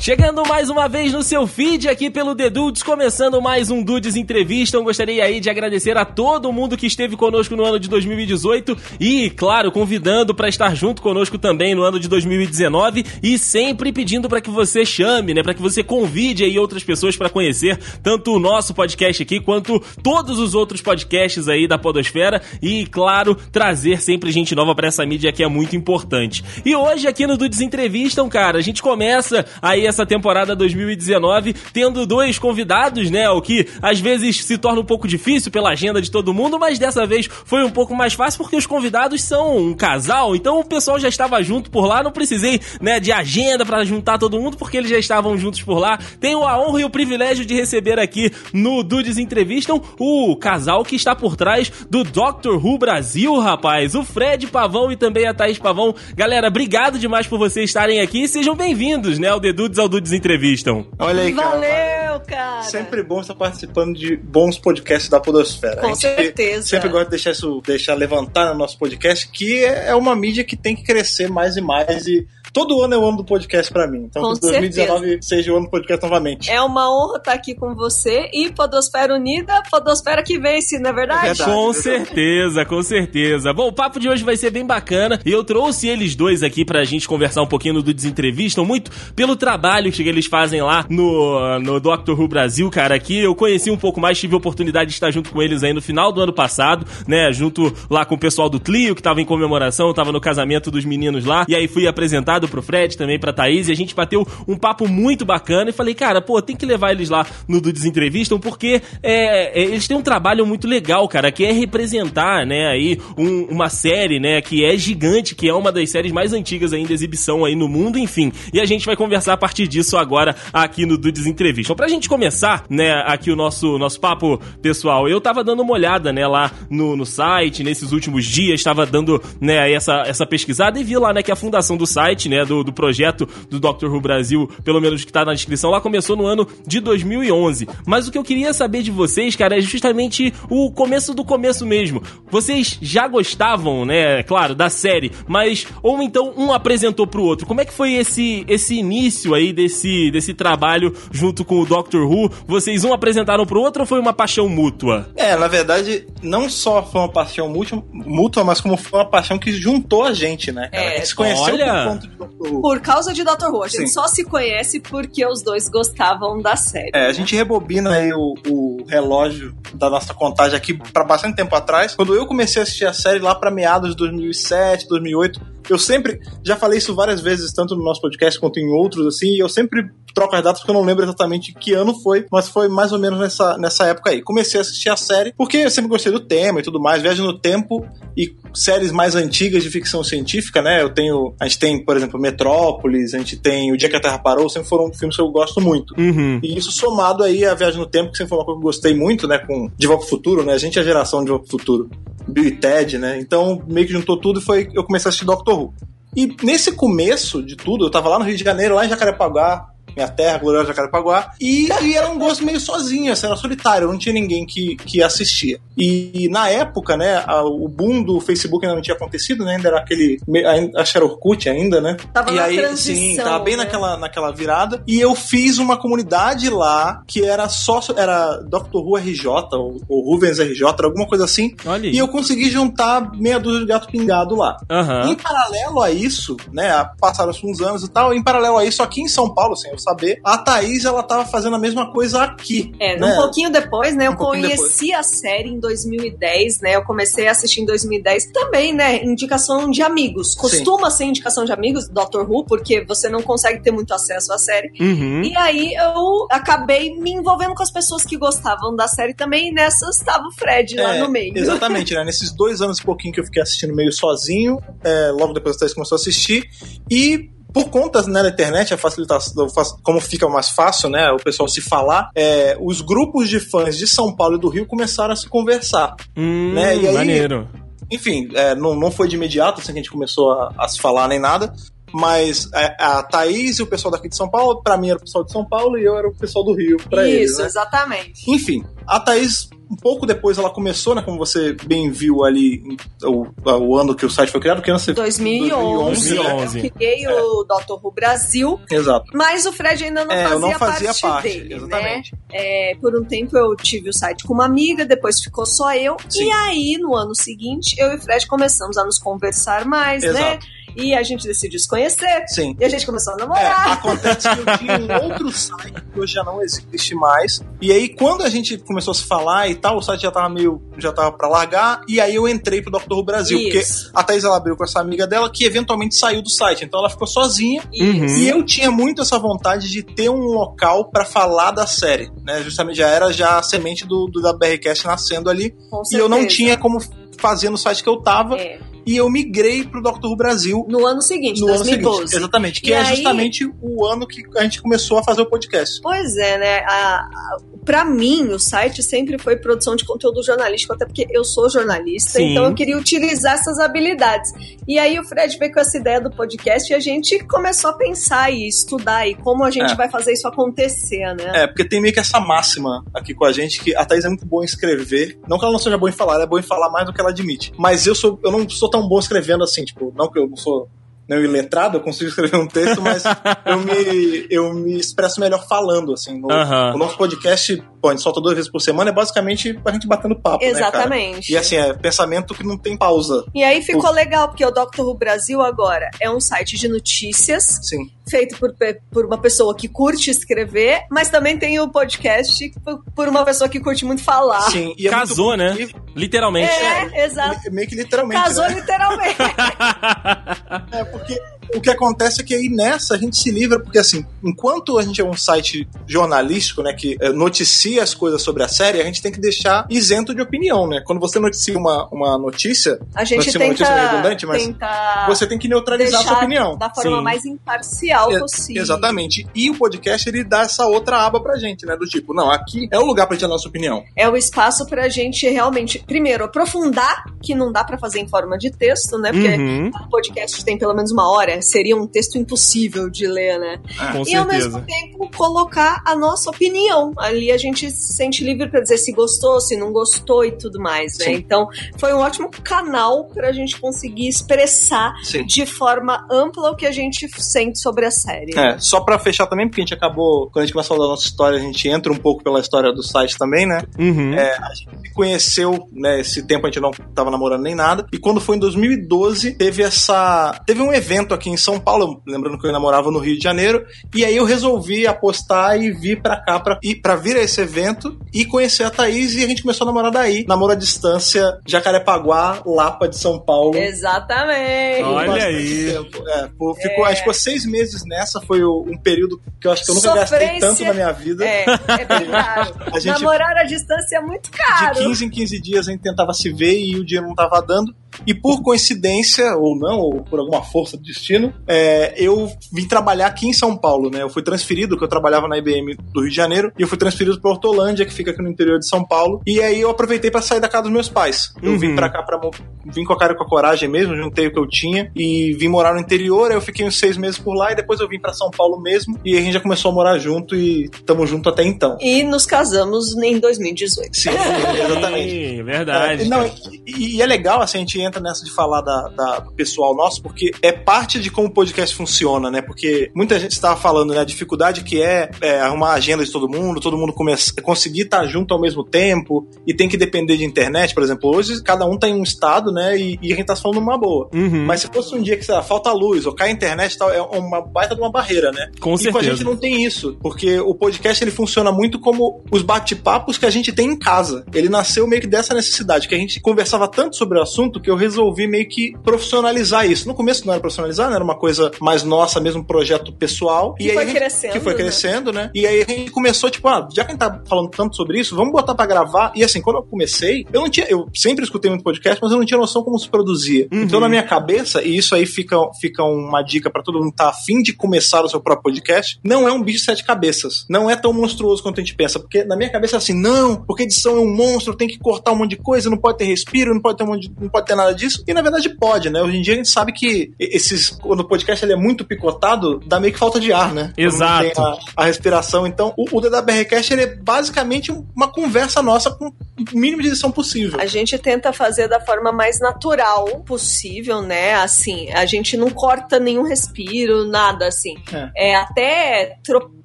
Chegando mais uma vez no seu feed aqui pelo The Dudes, começando mais um Dudes Entrevista. Eu gostaria aí de agradecer a todo mundo que esteve conosco no ano de 2018 e, claro, convidando para estar junto conosco também no ano de 2019 e sempre pedindo para que você chame, né, para que você convide aí outras pessoas para conhecer tanto o nosso podcast aqui quanto todos os outros podcasts aí da Podosfera e, claro, trazer sempre gente nova para essa mídia que é muito importante. E hoje aqui no Dudes Entrevistam, cara, a gente começa aí essa temporada 2019, tendo dois convidados, né? O que às vezes se torna um pouco difícil pela agenda de todo mundo, mas dessa vez foi um pouco mais fácil porque os convidados são um casal, então o pessoal já estava junto por lá, não precisei, né, de agenda para juntar todo mundo porque eles já estavam juntos por lá. Tenho a honra e o privilégio de receber aqui no Dudes Entrevistam o casal que está por trás do Doctor Who Brasil, rapaz. O Fred Pavão e também a Thaís Pavão. Galera, obrigado demais por vocês estarem aqui. Sejam bem-vindos, né, ao The Dudes ao Dudes Entrevistam. Olha aí, cara. Valeu, cara. Sempre bom estar participando de bons podcasts da Podosfera. Com certeza. Sempre gosta de deixar isso, deixar levantar no nosso podcast, que é uma mídia que tem que crescer mais e mais e todo ano é o ano do podcast pra mim. Então, Com que 2019 seja o ano do podcast novamente. É uma honra estar aqui com você e Podosfera Unida, Podosfera que vence, não é verdade? É verdade. Com certeza, com certeza. Bom, o papo de hoje vai ser bem bacana e eu trouxe eles dois aqui pra gente conversar um pouquinho do Desentrevistam, muito pelo trabalho que eles fazem lá no, no Doctor Who Brasil, cara, aqui eu conheci um pouco mais, tive a oportunidade de estar junto com eles aí no final do ano passado, né, junto lá com o pessoal do Clio, que tava em comemoração, tava no casamento dos meninos lá, e aí fui apresentado pro Fred, também pra Thaís, e a gente bateu um papo muito bacana e falei, cara, pô, tem que levar eles lá no do Desentrevistam, porque é, é, eles têm um trabalho muito legal, cara, que é representar, né, aí um- uma série, né, que é gigante, que é uma das séries mais antigas ainda exibição aí no mundo, enfim. E a gente vai conversar a partir disso agora aqui no Dudes Entrevista. Pra gente começar, né, aqui o nosso, nosso papo pessoal, eu tava dando uma olhada, né, lá no, no site, nesses últimos dias, tava dando, né, essa, essa pesquisada e vi lá, né, que a fundação do site, né, do, do projeto do Doctor Who Brasil, pelo menos que tá na descrição lá, começou no ano de 2011. Mas o que eu queria saber de vocês, cara, é justamente o começo do começo mesmo. Vocês já gostavam, né, claro, da série, mas ou então um apresentou pro outro. Como é que foi esse esse início aí desse desse trabalho junto com o Doctor Who? Vocês um apresentaram pro outro ou foi uma paixão mútua? É, na verdade, não só foi uma paixão mútua, mútua, mas como foi uma paixão que juntou a gente, né, cara? É, a gente se conheceu olha. por conta de Doctor Who. Por causa de Dr. Who. A gente Sim. só se conhece porque os dois gostavam da série. É, a gente rebobina aí o, o relógio da nossa contagem aqui pra bastante tempo atrás. Quando eu comecei a assistir a série lá pra meados de 2007, 2008, eu sempre, já falei isso várias vezes, tanto no nosso podcast quanto em outros, assim, e eu sempre troco as datas porque eu não lembro exatamente que ano foi, mas foi mais ou menos nessa, nessa época aí. Comecei a assistir a série porque eu sempre gostei do tema e tudo mais, viagem no tempo e séries mais antigas de ficção científica, né? Eu tenho, a gente tem, por exemplo, Metrópolis, a gente tem O Dia que a Terra Parou, sempre foram filmes que eu gosto muito. Uhum. E isso somado aí à Viagem no Tempo, que sempre foi uma coisa que eu gostei muito, né? Com De Volta pro Futuro, né? A gente é a geração de Volta pro Futuro. Bill e Ted, né? Então, meio que juntou tudo e foi eu comecei a assistir Doctor Who. E nesse começo de tudo, eu tava lá no Rio de Janeiro, lá em Jacarepaguá, minha terra, gloriosa Jacarepaguá, e, e era um gosto meio sozinho, assim, era solitário, não tinha ninguém que, que assistia. E, na época, né, a- o boom do Facebook ainda não tinha acontecido, né? Ainda era aquele. me- ainda- Acho que era Orkut ainda, né? Tava e na aí, transição, sim, tava bem né? naquela, naquela virada. E eu fiz uma comunidade lá que era só. Era Dr. Who RJ, ou, ou Rubens RJ, era alguma coisa assim. E eu consegui juntar meia dúzia de gato pingado lá. Aham. Em paralelo a isso, né, passaram-se uns anos e tal, em paralelo a isso, aqui em São Paulo, sem eu saber, a Thaís, ela tava fazendo a mesma coisa aqui. É, né? um pouquinho depois, né? Eu Um pouquinho conheci a série em 2010, né? Eu comecei a assistir em 2010. Também, né? Indicação de amigos. Costuma ser indicação de amigos, Doctor Who, porque você não consegue ter muito acesso à série. Uhum. E aí eu acabei me envolvendo com as pessoas que gostavam da série também. E nessas estava o Fred lá É, no meio. Exatamente, né? Nesses dois anos e pouquinho que eu fiquei assistindo meio sozinho, é, logo depois a Thaís começou a assistir, e por conta né, da internet, a facilitação, como fica mais fácil, né, o pessoal se falar, é, os grupos de fãs de São Paulo e do Rio começaram a se conversar. Hum, né, e aí- maneiro. Enfim, é, não, não foi de imediato assim que a gente começou a, a se falar nem nada, mas a, a Thaís e o pessoal daqui de São Paulo, pra mim era o pessoal de São Paulo e eu era o pessoal do Rio pra Isso, eles, né? exatamente. Enfim, a Thaís, um pouco depois ela começou, né? Como você bem viu ali, o, o ano que o site foi criado, que ano você... 2011, 2011. eu criei o Dr. Who Brasil, Exato. mas o Fred ainda não É, fazia, não fazia parte, parte, dele, exatamente. né? É, por um tempo eu tive o site com uma amiga, depois ficou só eu. Sim. E aí, no ano seguinte, eu e o Fred começamos a nos conversar mais, né? E a gente decidiu se conhecer. Sim. E a gente começou a É, namorar. acontece que eu tinha um outro site que hoje já não existe mais. E aí, quando a gente começou a se falar e tal, o site já tava meio. já tava pra largar. E aí eu entrei pro Dr. Who Brasil. Isso. Porque a Thaís ela abriu com essa amiga dela que eventualmente saiu do site. Então ela ficou sozinha. Uhum. E eu tinha muito essa vontade de ter um local pra falar da série, né? Justamente já era já a semente do, do da BRCast nascendo ali. Com E eu não certeza. tinha como fazer no site que eu tava. É. E eu migrei pro Dr. Who Brasil No ano seguinte, no ano 2012. seguinte. Exatamente. Que E é aí- justamente o ano que a gente começou a fazer o podcast. Pois é, né? A, a, pra mim, o site sempre foi produção de conteúdo jornalístico, até porque eu sou jornalista, Sim. então eu queria utilizar essas habilidades. E aí o Fred veio com essa ideia do podcast e a gente começou a pensar e estudar e como a gente É. vai fazer isso acontecer, né? É, porque tem meio que essa máxima aqui com a gente que a Thaís é muito boa em escrever. Não que ela não seja boa em falar, ela é boa em falar mais do que ela admite. Mas eu sou, eu não sou tão bom escrevendo assim, tipo, não que eu não sou não iletrado, eu consigo escrever um texto, mas eu me, eu me expresso melhor falando, assim. No, Aham. O nosso podcast, pô, a gente solta duas vezes por semana, é basicamente a gente batendo papo, né, cara? Exatamente. E assim, é pensamento que não tem pausa. E aí ficou legal, porque o Dr. Who Brasil agora é um site de notícias Sim. feito por, por uma pessoa que curte escrever, mas também tem o podcast por, uma pessoa que curte muito falar. Sim. E é Casou, muito- né? Literalmente. É, exato. e- Meio que literalmente. Casou né? literalmente. É, porque o que acontece é que aí nessa a gente se livra, porque assim, enquanto a gente é um site jornalístico, né, que é, noticia as coisas sobre a série, a gente tem que deixar isento de opinião, né? Quando você noticia uma, uma notícia, A gente é uma tenta, notícia redundante, mas tenta você tem que neutralizar a sua opinião. da forma Sim. mais imparcial É, possível. Exatamente. E o podcast, ele dá essa outra aba pra gente, né? Do tipo, não, aqui é o lugar pra gente dar a nossa opinião. É o espaço pra gente realmente, primeiro, aprofundar, que não dá pra fazer em forma de texto, né? Porque Uhum, o podcast tem pelo menos uma hora, seria um texto impossível de ler, né? com e ao mesmo certeza. tempo colocar a nossa opinião. Ali a gente se sente livre pra dizer se gostou, se não gostou e tudo mais, né? Sim. Então foi um ótimo canal pra gente conseguir expressar Sim. de forma ampla o que a gente sente sobre a série. É, só pra fechar também, porque a gente acabou, quando a gente começa a falar da nossa história, a gente entra um pouco pela história do site também, né? Uhum. É, a gente se conheceu, né? Esse tempo a gente não tava namorando nem nada. E quando foi em 2012, teve essa. Teve um evento aqui em São Paulo, lembrando que eu namorava no Rio de Janeiro. E aí eu resolvi apostar e vir pra cá pra, ir, pra vir a esse evento e conhecer a Thaís. E a gente começou a namorar daí. Namoro à distância, Jacarepaguá, Lapa de São Paulo. Exatamente. Olha Bastante aí. tempo. É, pô, ficou, A gente ficou seis meses nessa, foi um período que eu acho que eu nunca gastei Sofrência. tanto na minha vida. É, é bem caro. A gente- Namorar à distância é muito caro. De 15 em 15 dias a gente tentava se ver e o dinheiro não tava dando. E por coincidência, ou não, ou por alguma força do destino, é, eu vim trabalhar aqui em São Paulo, né? Eu fui transferido, que eu trabalhava na IBM do Rio de Janeiro, e eu fui transferido para Hortolândia, que fica aqui no interior de São Paulo. E aí eu aproveitei para sair da casa dos meus pais. Eu Uhum. vim para cá para vim com a cara e com a coragem mesmo, juntei o que eu tinha e vim morar no interior. Aí eu fiquei uns seis meses por lá e depois eu vim para São Paulo mesmo. E a gente já começou a morar junto e estamos juntos até então. E nos casamos em 2018. Sim, exatamente. Sim, verdade. É, não, e, e é legal, assim, a gente entra nessa de falar da, da- do pessoal nosso, porque é parte de como o podcast funciona, né? Porque muita gente estava falando, né? A dificuldade que é, é, arrumar a agenda de todo mundo, todo mundo começa, conseguir estar junto ao mesmo tempo e tem que depender de internet, por exemplo. Hoje cada um tá em um estado, né? E, e a gente tá falando uma boa. Uhum, Mas se fosse um dia que, sei lá, falta luz ou cai a internet e tal, é uma baita de uma barreira, né? com E com a certeza. gente não tem isso, porque o podcast ele funciona muito como os bate-papos que a gente tem em casa. Ele nasceu meio que dessa necessidade, que a gente conversava tanto sobre o assunto que eu resolvi meio que profissionalizar isso. No começo não era profissionalizar, né? era uma coisa mais nossa, mesmo um projeto pessoal. Que e aí foi gente- crescendo, Que foi né? crescendo, né? E aí a gente começou, tipo, ah, já que a gente tá falando tanto sobre isso, vamos botar pra gravar. E assim, quando eu comecei, eu não tinha. Eu sempre escutei muito podcast, mas eu não tinha noção como se produzia. Uhum. Então, na minha cabeça, e isso aí fica, fica uma dica pra todo mundo que tá afim de começar o seu próprio podcast, não é um bicho de sete cabeças. Não é tão monstruoso quanto a gente pensa. Porque na minha cabeça é assim, não, porque edição é um monstro, tem que cortar um monte de coisa, não pode ter respiro, não pode ter, um monte de- não pode ter nada disso. E na verdade pode, né? Hoje em dia a gente sabe que esses. Quando o podcast ele é muito picotado, dá meio que falta de ar, né? Exato. A, a, respiração. Então, o, o DWRcast ele é basicamente uma conversa nossa com o mínimo de edição possível. A gente tenta fazer da forma mais natural possível, né? Assim, a gente não corta nenhum respiro, nada assim. É, é até tro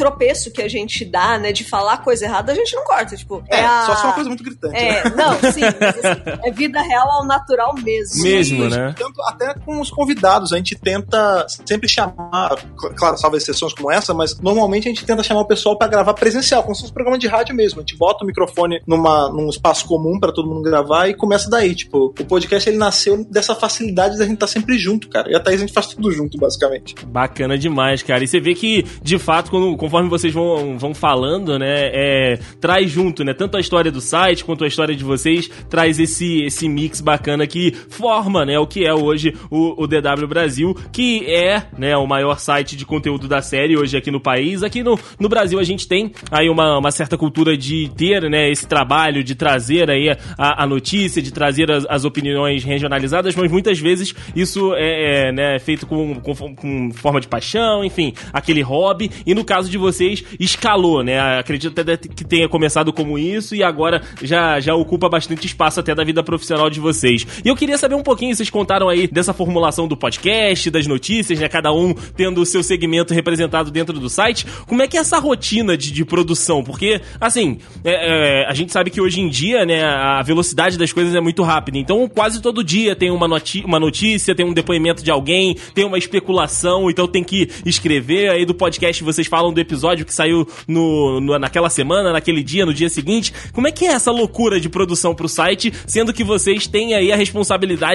tropeço que a gente dá, né? De falar coisa errada, a gente não corta. Tipo, é, é a... só se é uma coisa muito gritante. É, né? não, sim, mas, assim, é vida real ao natural mesmo. Mesmo, né? Tanto, até com os convidados, a gente tenta sempre chamar, claro, salvo exceções como essa, mas normalmente a gente tenta chamar o pessoal para gravar presencial, como se fosse um programa de rádio mesmo. A gente bota o microfone numa, num espaço comum para todo mundo gravar e começa daí. Tipo, o podcast ele nasceu dessa facilidade da gente estar tá sempre junto, cara. E a Thaís a gente faz tudo junto, basicamente. Bacana demais, cara. E você vê que, de fato, quando, conforme vocês vão, vão falando, né, é, traz junto, né, tanto a história do site quanto a história de vocês, traz esse, esse mix bacana que forma, né, o que é hoje o, o DW Brasil, que é, né, o maior site de conteúdo da série hoje aqui no país. Aqui no, no Brasil a gente tem aí uma, uma certa cultura de ter, né, esse trabalho de trazer aí a, a notícia, de trazer as, as, opiniões regionalizadas, mas muitas vezes isso é, é né, feito com, com, com, forma de paixão, enfim, aquele hobby. E no caso de vocês, escalou, né? Acredito até que tenha começado como isso e agora já, já ocupa bastante espaço até da vida profissional de vocês. E eu queria saber um pouquinho, vocês contaram aí dessa formulação do podcast, das notícias, né? Cada um tendo o seu segmento representado dentro do site. Como é que é essa rotina de, de produção? Porque, assim, é, é, a gente sabe que hoje em dia, né, a velocidade das coisas é muito rápida. Então, quase todo dia tem uma, uma notícia, tem um depoimento de alguém, tem uma especulação, então tem que escrever. Aí do podcast vocês falam do episódio que saiu no, no, naquela semana, naquele dia, no dia seguinte. Como é que é essa loucura de produção pro site, sendo que vocês têm aí a responsabilidade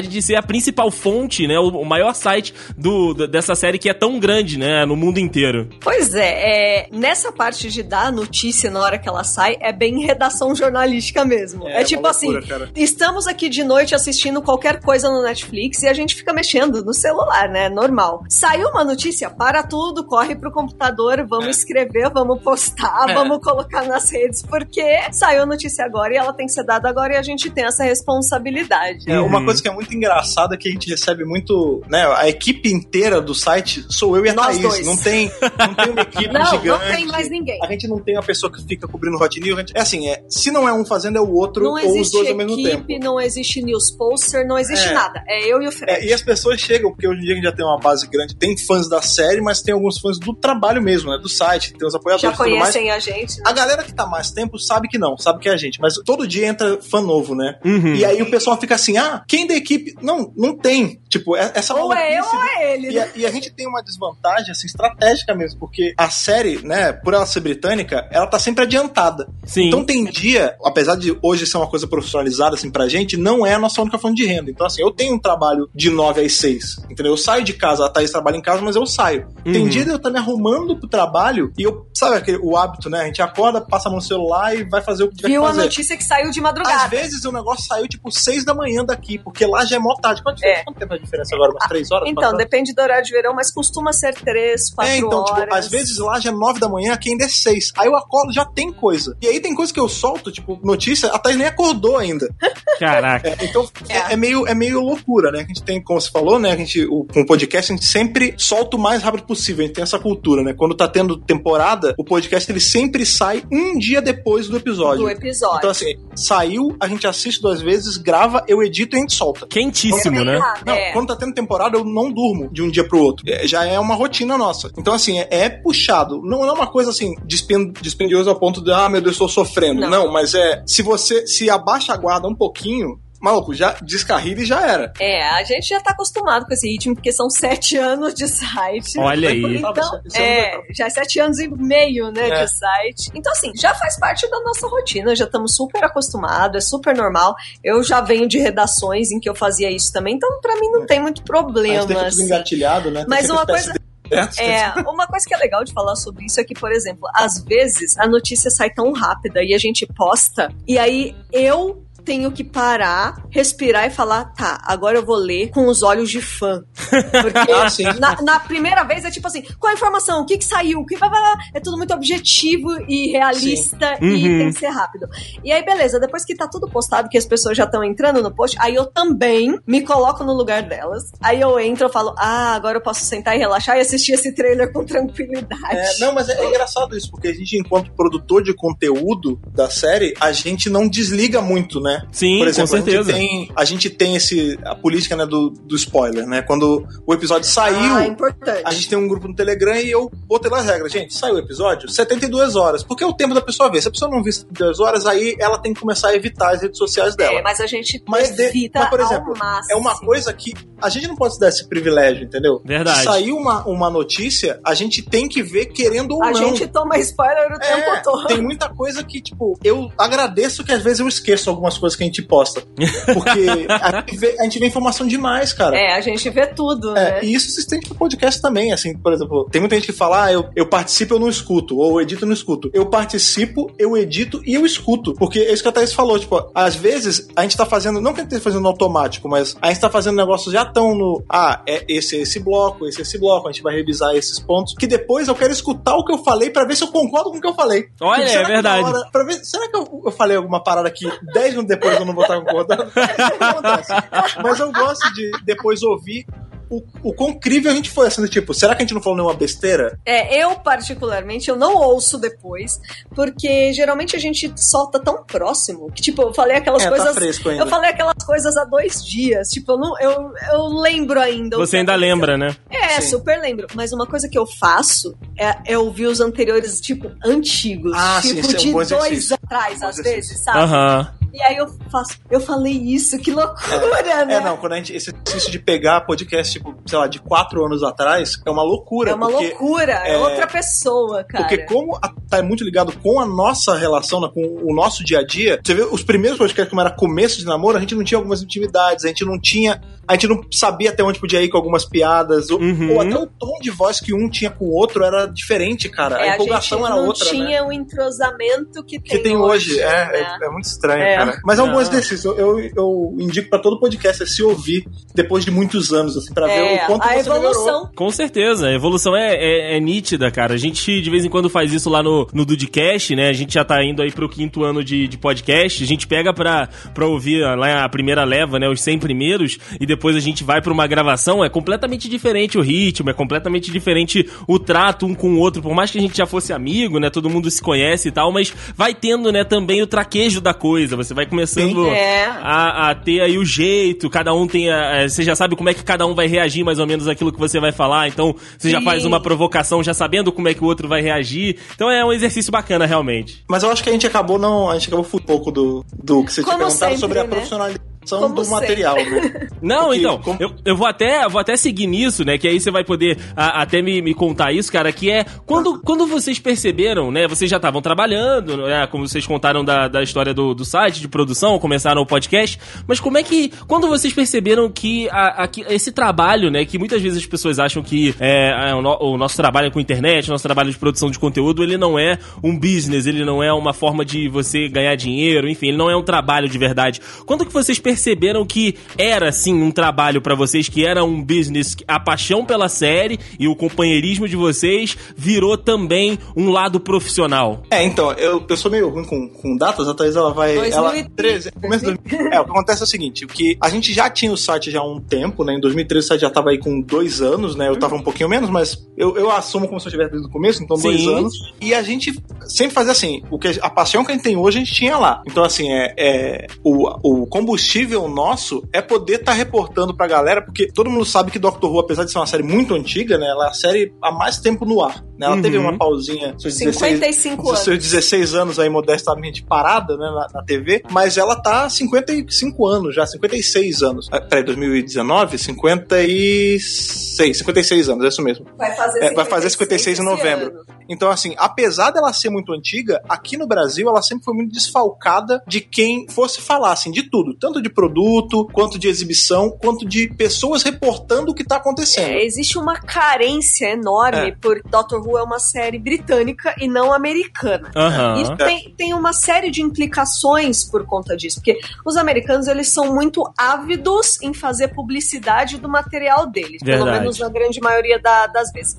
de ser a principal fonte, né, o, o maior site do, dessa série que é tão grande, né, no mundo inteiro? Pois é, é nessa parte de dar a notícia na hora que ela sai, é bem redação jornalística mesmo. É, é tipo loucura, assim, cara. estamos aqui de noite assistindo qualquer coisa no Netflix e a gente fica mexendo no celular, né, normal. Saiu uma notícia, para tudo, corre pro computador, vamos é. escrever, vamos postar, é. vamos colocar nas redes, porque saiu a notícia agora e ela tem que ser dada agora e a gente tem essa responsabilidade. É, uma coisa que é muito engraçada é que a gente recebe muito, né, a equipe inteira do site sou eu e a Nós Thaís. Dois. Não tem, não tem uma equipe não, gigante. Não tem mais ninguém. A gente não tem uma pessoa que fica cobrindo o Hot News. Gente, é assim, é, se não é um fazendo, é o outro, não ou os dois ao mesmo equipe, tempo. Não existe news poster, não existe é. nada. É eu e o Fred. É, e as pessoas chegam, porque hoje em dia a gente já tem uma base grande, tem fãs da série, mas tem alguns fãs do trabalho mesmo, né? Do site, tem os apoiadores. Já conhecem a gente. Né? A galera que tá mais tempo sabe que não, sabe que é a gente. Mas todo dia entra fã novo, né? Uhum. E aí o pessoal fica assim: ah, quem da equipe. Não, não tem. Tipo, é, essa Ou é eu ou é ele. E a, e a, gente tem uma desvantagem, assim, estratégica mesmo, porque a série, né, por ela ser britânica, ela tá sempre adiantada. Sim. Então tem dia, apesar de hoje ser uma coisa profissionalizada, assim, pra gente, não é a nossa única fonte de renda. Então, assim, eu tenho um trabalho de 9 às 6, entendeu? Eu saio de casa, a Thaís trabalha em casa, mas eu saio. Uhum. Tem dia de eu estar me arrumando pro trabalho e eu, sabe aquele, o hábito, né? A gente acorda, passa a mão no celular e vai fazer o que tiver Viu que fazer. a notícia que saiu de madrugada. Às vezes o negócio saiu, tipo, 6 da manhã daqui, porque lá já é mó tarde. Quanto, é. quanto tempo é a diferença agora? Umas 3 horas? Então, depende do horário de verão, mas costuma ser 3, 4 é, então, horas. Tipo, às vezes lá já é 9 da manhã, aqui ainda é 6. Aí eu acordo, já tem coisa. E aí tem coisa que eu solto, tipo, notícia, a Thaís nem acordou ainda. Caraca. É, então, é. é. meio, é meio loucura, né? A gente tem, como você falou, né? A gente, o, com o podcast, a gente sempre solta o mais rápido possível. A gente tem essa cultura, né? Quando tá tendo temporada, o podcast ele sempre sai um dia depois do episódio. Do episódio. Então, assim, saiu, a gente assiste duas vezes, grava, eu edito e a gente solta. Quentíssimo, né? Não, é. quando tá tendo temporada, eu não durmo de um dia pro outro. É, já é uma rotina nossa. Então, assim, é, é puxado. Não, não é uma coisa assim, dispendiosa ao ponto de, ah, meu Deus, estou sofrendo. Não. não, mas é. Se você se abaixa a guarda um pouquinho, maluco, já descarrilha e já era. É, a gente já tá acostumado com esse ritmo, porque são sete anos de site. Olha aí. Então, é, já é sete anos e meio, né, é. de site. Então, assim, já faz parte da nossa rotina, já estamos super acostumados, é super normal. Eu já venho de redações em que eu fazia isso também, então pra mim não é. tem muito problema. Mas tem assim. engatilhado, né? Mas uma coisa... É, uma coisa que é legal de falar sobre isso é que, por exemplo, às vezes a notícia sai tão rápida e a gente posta, e aí eu tenho que parar, respirar e falar, tá, agora eu vou ler com os olhos de fã. Porque ah, na, na, primeira vez é tipo assim, qual a informação? O que que saiu? O que vai, É tudo muito objetivo e realista sim. e uhum. tem que ser rápido. E aí, beleza, depois que tá tudo postado, que as pessoas já estão entrando no post, aí eu também me coloco no lugar delas. Aí eu entro, eu falo, ah, agora eu posso sentar e relaxar e assistir esse trailer com tranquilidade. É, não, mas é, é engraçado isso, porque a gente, enquanto produtor de conteúdo da série, a gente não desliga muito, né? Sim, Por exemplo, com certeza. A gente tem, a gente tem esse, a política né, do, do spoiler, né? Quando o episódio saiu, ah, importante. a gente tem um grupo no Telegram e eu botei lá as regras. Gente, saiu o episódio, 72 horas. Porque é o tempo da pessoa ver. Se a pessoa não vir 72 horas, aí ela tem que começar a evitar as redes sociais dela. É, mas a gente mas evita de, mas, por exemplo, é uma coisa que a gente não pode se dar esse privilégio, entendeu? Verdade. Se saiu uma, uma notícia, a gente tem que ver querendo ou a não. A gente toma spoiler o é, tempo todo. Tem muita coisa que, tipo, eu agradeço que às vezes eu esqueço algumas coisas que a gente posta. Porque a, gente vê, a gente vê informação demais, cara. É, a gente vê tudo, é, né? E isso se estende pro podcast também, assim, por exemplo, tem muita gente que fala, ah, eu, eu participo, eu não escuto, ou eu edito, eu não escuto. Eu participo, eu edito e eu escuto. Porque é isso que a Thaís falou, tipo, às vezes a gente tá fazendo, não que a gente esteja fazendo no automático, mas a gente tá fazendo negócios já tão no, ah, é esse, esse bloco, esse, esse bloco, a gente vai revisar esses pontos, que depois eu quero escutar o que eu falei para ver se eu concordo com o que eu falei. Olha, tipo, é verdade. Hora, pra ver, será que eu, eu falei alguma parada que 10 minutos depois eu não vou estar concordando? Mas eu gosto de depois ouvir o, o quão crível a gente foi, assim, tipo, será que a gente não falou nenhuma besteira? É, eu particularmente, eu não ouço depois, porque geralmente a gente solta tão próximo, que tipo, eu falei aquelas é, tá coisas... Tá fresco ainda. Eu falei aquelas coisas há dois dias, tipo, eu, não, eu, eu lembro ainda. Você ainda lembra, né? É, Sim. super lembro, mas uma coisa que eu faço é, é ouvir os anteriores, tipo, antigos, ah, tipo, sim, de é um dois atrás, às vezes, sabe? Aham. E aí eu faço, eu falei isso, que loucura, é, né? É, não, quando a gente, esse exercício de pegar podcast, tipo, sei lá, de quatro anos atrás, é uma loucura. É uma porque, loucura, é, é outra pessoa, cara. Porque como a, tá muito ligado com a nossa relação, né, com o nosso dia a dia, você vê os primeiros podcasts, como era começo de namoro, a gente não tinha algumas intimidades, a gente não tinha, a gente não sabia até onde podia ir com algumas piadas, ou, uhum. ou até o tom de voz que um tinha com o outro era diferente, cara. É, a empolgação a era outra, não tinha né? o entrosamento que tem, que tem hoje. hoje. É, né? é, é, muito estranho, é. cara. Mas é um bom exercício. Eu, eu, eu indico para todo podcast se ouvir depois de muitos anos, assim, pra ver é, o quanto a você evolução. melhorou. Com certeza, a evolução é, é, é, nítida, cara. A gente de vez em quando faz isso lá no, no Dudcast, né? A gente já tá indo aí pro quinto ano de, de podcast. A gente pega pra, pra ouvir lá a primeira leva, né? Os 100 primeiros, e depois a gente vai pra uma gravação. É completamente diferente o ritmo, é completamente diferente o trato um com o outro. Por mais que a gente já fosse amigo, né? Todo mundo se conhece e tal, mas vai tendo, né, também o traquejo da coisa. Você vai começando é. a, a, ter aí o jeito, cada um tem. A, você já sabe como é que cada um vai reagir mais ou menos aquilo que você vai falar, então você Sim. já faz uma provocação já sabendo como é que o outro vai reagir. Então é um exercício bacana, realmente. Mas eu acho que a gente acabou não. A gente acabou um pouco do, do que você como tinha perguntado sempre, sobre a né? profissionalidade do sempre. material, né? Não, Porque, então, como... eu, eu vou até vou até seguir nisso, né? Que aí você vai poder a, até me, me contar isso, cara, que é quando, quando vocês perceberam, né? Vocês já estavam trabalhando, né? Como vocês contaram da, da história do, do site, de produção, começaram o podcast, mas como é que, quando vocês perceberam que, a, a, que esse trabalho, né? Que muitas vezes as pessoas acham que é, é o, no, o, nosso trabalho com internet, o nosso trabalho de produção de conteúdo, ele não é um business, ele não é uma forma de você ganhar dinheiro, enfim, ele não é um trabalho de verdade. Quando que vocês perceberam que era, sim, um trabalho para vocês, que era um business, a paixão pela série e o companheirismo de vocês virou também um lado profissional? É, então, eu, eu sou meio ruim com, com datas, a Thaís, ela vai... 2013. Ela, 13, começo do, é, o que acontece é o seguinte, que a gente já tinha o site já há um tempo, né, em 2013 o site já tava aí com dois anos, né, eu tava um pouquinho menos, mas eu, eu assumo como se eu tivesse desde o começo, então sim. dois anos, e a gente sempre fazia assim, o que, a paixão que a gente tem hoje, a gente tinha lá. Então, assim, é, é o, o combustível nosso é poder estar tá reportando pra galera, porque todo mundo sabe que Doctor Who, apesar de ser uma série muito antiga, né, ela é a série há mais tempo no ar. Né? Ela uhum. teve uma pausinha, seus 55 16, anos. seus 16 anos aí, modestamente parada, né, na, na, TV, mas ela tá há 55 anos já, 56 anos. Ah, peraí, 2019? 56, 56 anos, é isso mesmo. Vai fazer, é, vai fazer 56 em novembro. Então, assim, apesar dela ser muito antiga, aqui no Brasil ela sempre foi muito desfalcada de quem fosse falar, assim, de tudo. Tanto de produto, quanto de exibição, quanto de pessoas reportando o que tá acontecendo. É, existe uma carência enorme é. por Doctor Who é uma série britânica e não americana. Uhum. E tem, tem uma série de implicações por conta disso, porque os americanos eles são muito ávidos em fazer publicidade do material deles, Verdade. pelo menos na grande maioria da, das vezes.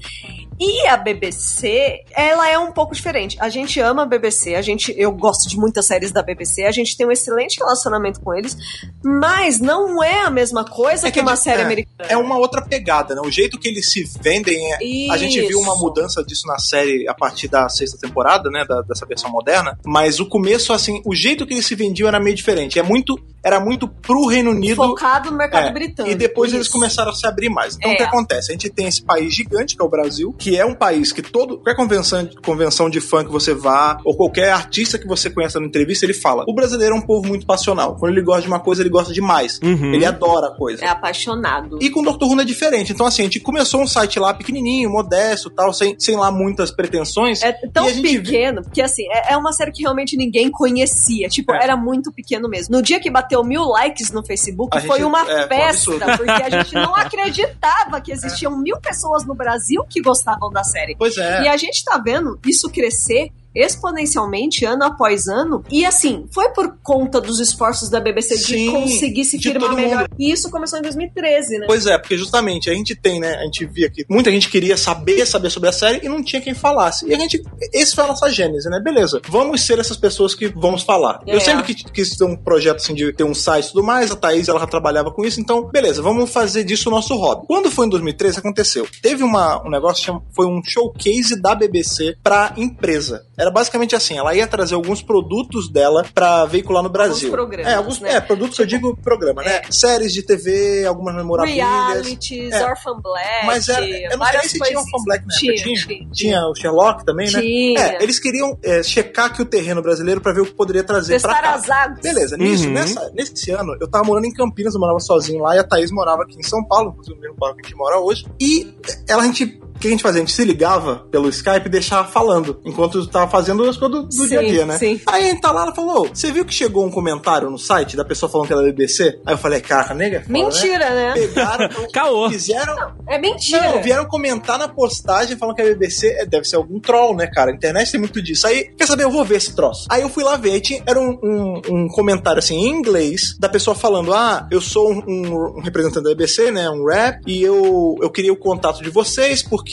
E a BBC, ela é um pouco diferente. A gente ama a BBC, a gente, eu gosto de muitas séries da BBC, a gente tem um excelente relacionamento com eles, mas não é a mesma coisa é que, que, uma série é, americana. É uma outra pegada, né? O jeito que eles se vendem é. A gente viu uma mudança disso na série a partir da sexta temporada, né? Da, dessa versão moderna. Mas o começo, assim, o jeito que eles se vendiam era meio diferente. É muito, era muito pro Reino Unido. Focado no mercado é, britânico. E depois isso. eles começaram a se abrir mais. Então o que é. acontece? A gente tem esse país gigante, que é o Brasil, que é um país que todo qualquer convenção, convenção de fã que você vá, ou qualquer artista que você conheça na entrevista, ele fala: o brasileiro é um povo muito passional. Quando ele gosta de uma coisa, ele gosta demais. Uhum. Ele adora a coisa. É apaixonado. E com o Dr. Who é diferente. Então, assim, a gente começou um site lá pequenininho, modesto tal, sem, sem lá muitas pretensões. É tão pequeno, porque assim, é, é, uma série que realmente ninguém conhecia. Tipo, é. era muito pequeno mesmo. No dia que bateu mil likes no Facebook, a foi gente, uma é, festa, porque a gente não acreditava que existiam mil pessoas no Brasil que gostavam da série. Pois é. E a gente tá vendo isso crescer exponencialmente ano após ano. E assim, foi por conta dos esforços da BBC Sim, de conseguir se firmar melhor. Mundo. E isso começou em 2013, né? Pois é, porque justamente a gente tem, né? A gente via que muita gente queria saber, saber sobre a série e não tinha quem falasse. E a gente. Esse foi a nossa gênese, né? Beleza, vamos ser essas pessoas que vamos falar. É. Eu sempre quis ter um projeto assim de ter um site e tudo mais, a Thaís ela trabalhava com isso, então, beleza, vamos fazer disso o nosso hobby. Quando foi em 2013, aconteceu. Teve uma, um negócio, foi um showcase da BBC pra empresa. Era basicamente assim, ela ia trazer alguns produtos dela para veicular no Brasil. Alguns programas, é, alguns né? é, produtos, eu digo programa, né? é. Séries de TV, algumas memorabilhas. Realities, é. Orphan Black. Mas era, eu não sei se tinha Orphan Black na tinha, tinha, tinha, tinha, o Sherlock também, né? Tinha. É, eles queriam é, checar aqui o terreno brasileiro para ver o que poderia trazer Testar pra cá. as águas. Beleza, nisso, uhum. nessa, nesse ano, eu tava morando em Campinas, eu morava sozinho lá, e a Thaís morava aqui em São Paulo, inclusive no mesmo bairro que a gente mora hoje. E ela, a gente o que a gente fazia? A gente se ligava pelo Skype e deixava falando, enquanto tava fazendo as coisas do, do sim, dia a dia, né? Sim. Aí a gente tá lá, ela falou: Você viu que chegou um comentário no site da pessoa falando que era BBC? Aí eu falei: Caraca, nega. Fala, mentira, né? né? Pegaram, Caô. Fizeram. Não, é mentira. Não, vieram comentar na postagem falando que a BBC é, deve ser algum troll, né, cara? A internet tem muito disso. Aí, quer saber? Eu vou ver esse troço. Aí eu fui lá ver. Tinha, era um, um, um, comentário assim em inglês da pessoa falando: Ah, eu sou um, um, representante da BBC, né? Um rap, e eu, eu queria o contato de vocês porque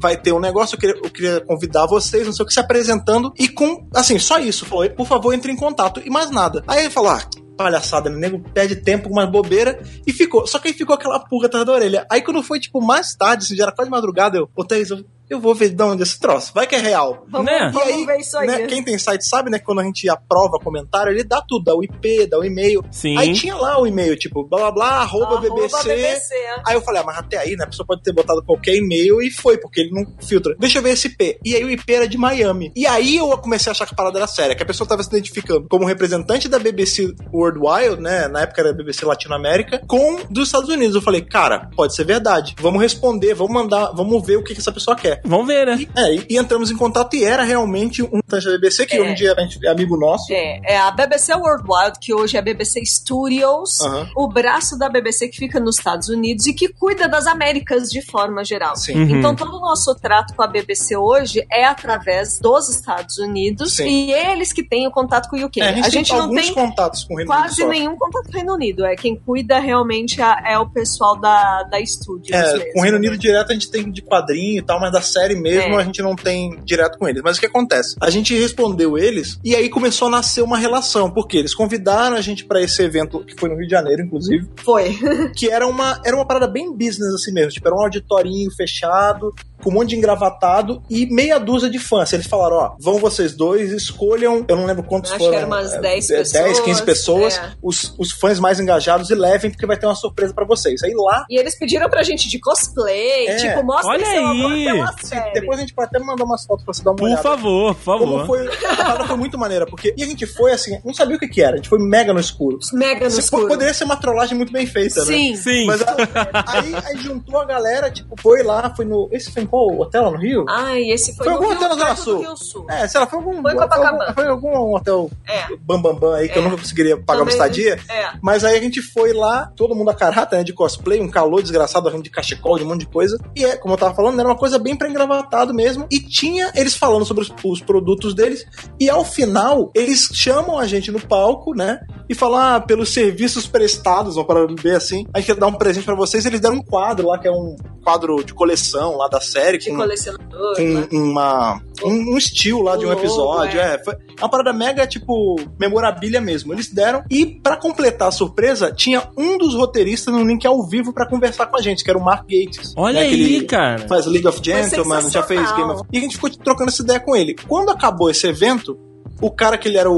vai ter um negócio, eu queria, eu queria convidar vocês, não sei o que, se apresentando e com, assim, só isso. Falou, por favor, entre em contato e mais nada. Aí ele falou, ah, palhaçada, né? O nego perde tempo com uma bobeira e ficou. Só que aí ficou aquela pulga atrás da orelha. Aí quando foi, tipo, mais tarde, assim, já era quase madrugada, eu, ô Thaís, eu eu vou ver de onde esse troço. Vai que é real. Vamos, né? vamos aí, ver isso aí. Né, quem tem site sabe, né? Quando a gente aprova comentário, ele dá tudo, dá o IP, dá o e-mail. Sim. Aí tinha lá o e-mail, tipo, blá blá blá, arroba, arroba BBC. BBC. Aí eu falei, ah, mas até aí, né? A pessoa pode ter botado qualquer e-mail e foi, porque ele não filtra. Deixa eu ver esse IP. E aí o IP era de Miami. E aí eu comecei a achar que a parada era séria, que a pessoa tava se identificando como representante da BBC Worldwide, né? Na época era BBC Latinoamérica, com dos Estados Unidos. Eu falei, cara, pode ser verdade. Vamos responder, vamos mandar, vamos ver o que, que essa pessoa quer. Vamos ver, né? E é, e, entramos em contato e era realmente um da BBC, que é. um dia é amigo nosso. É, é a BBC Worldwide, que hoje é a BBC Studios, uhum. o braço da BBC que fica nos Estados Unidos e que cuida das Américas de forma geral. Sim. Uhum. Então todo o nosso trato com a BBC hoje é através dos Estados Unidos Sim. e eles que têm o contato com o UK. É, a gente, a gente não tem contatos com o Reino quase Unido nenhum contato com o Reino Unido. É quem cuida realmente é, é o pessoal da, da Studios. É, mesmo, com o Reino Unido né? direto a gente tem de quadrinho e tal, mas da série mesmo é. a gente não tem direto com eles. Mas o que acontece? A gente respondeu eles e aí começou a nascer uma relação, porque eles convidaram a gente para esse evento que foi no Rio de Janeiro, inclusive. Foi. que era uma, era uma parada bem business assim mesmo, tipo, era um auditorinho fechado, com um monte de engravatado e meia dúzia de fãs. Eles falaram, ó, vão vocês dois, escolham, eu não lembro quantos Acho foram. Que eram umas 10 é, pessoas. 10, 15 pessoas, é. os, os fãs mais engajados e levem, porque vai ter uma surpresa para vocês. Aí lá. E eles pediram pra gente de cosplay, é. tipo, mostra Olha aí. amor Depois a gente pode até mandar umas fotos pra você dar uma por olhada. Por favor, por favor. Como foi, a parada foi muito maneira, porque. E a gente foi assim, não sabia o que, que era, a gente foi mega no escuro. Mega no Você escuro. Poderia ser uma trollagem muito bem feita, sim. né? Sim. Mas aí, aí juntou a galera, tipo, foi lá, foi no. Esse foi em qual hotel lá no Rio? Ai, esse foi, foi algum Rio, hotel na Zona Sul. É, sei lá, foi algum. Foi em Copacabana. Foi, foi algum hotel É. bambambam bam, bam aí que É. eu nunca conseguiria pagar uma Também- estadia. É. Mas aí a gente foi lá, todo mundo a carata, né, de cosplay, um calor desgraçado, de cachecol, de um monte de coisa. E é, como eu tava falando, era uma coisa bem pra engravatado mesmo. E tinha eles falando sobre os, os produtos deles. E ao final, eles chamam a gente no palco, né? E falam, ah, pelos serviços prestados, ou para ver assim, a gente quer dar um presente pra vocês. Eles deram um quadro lá, que é um quadro de coleção lá da série. De com- colecionador. com né? uma, um, um estilo lá de um O logo, episódio. é. É. foi uma parada mega, tipo, memorabilha mesmo. Eles deram. E pra completar a surpresa, tinha um dos roteiristas no link ao vivo pra conversar com a gente, que era o Mark Gates. Olha né, aí, ele cara. Faz League of Gentlemen, já fez Game of... E a gente ficou trocando essa ideia com ele. Quando acabou esse evento, o cara que ele era o,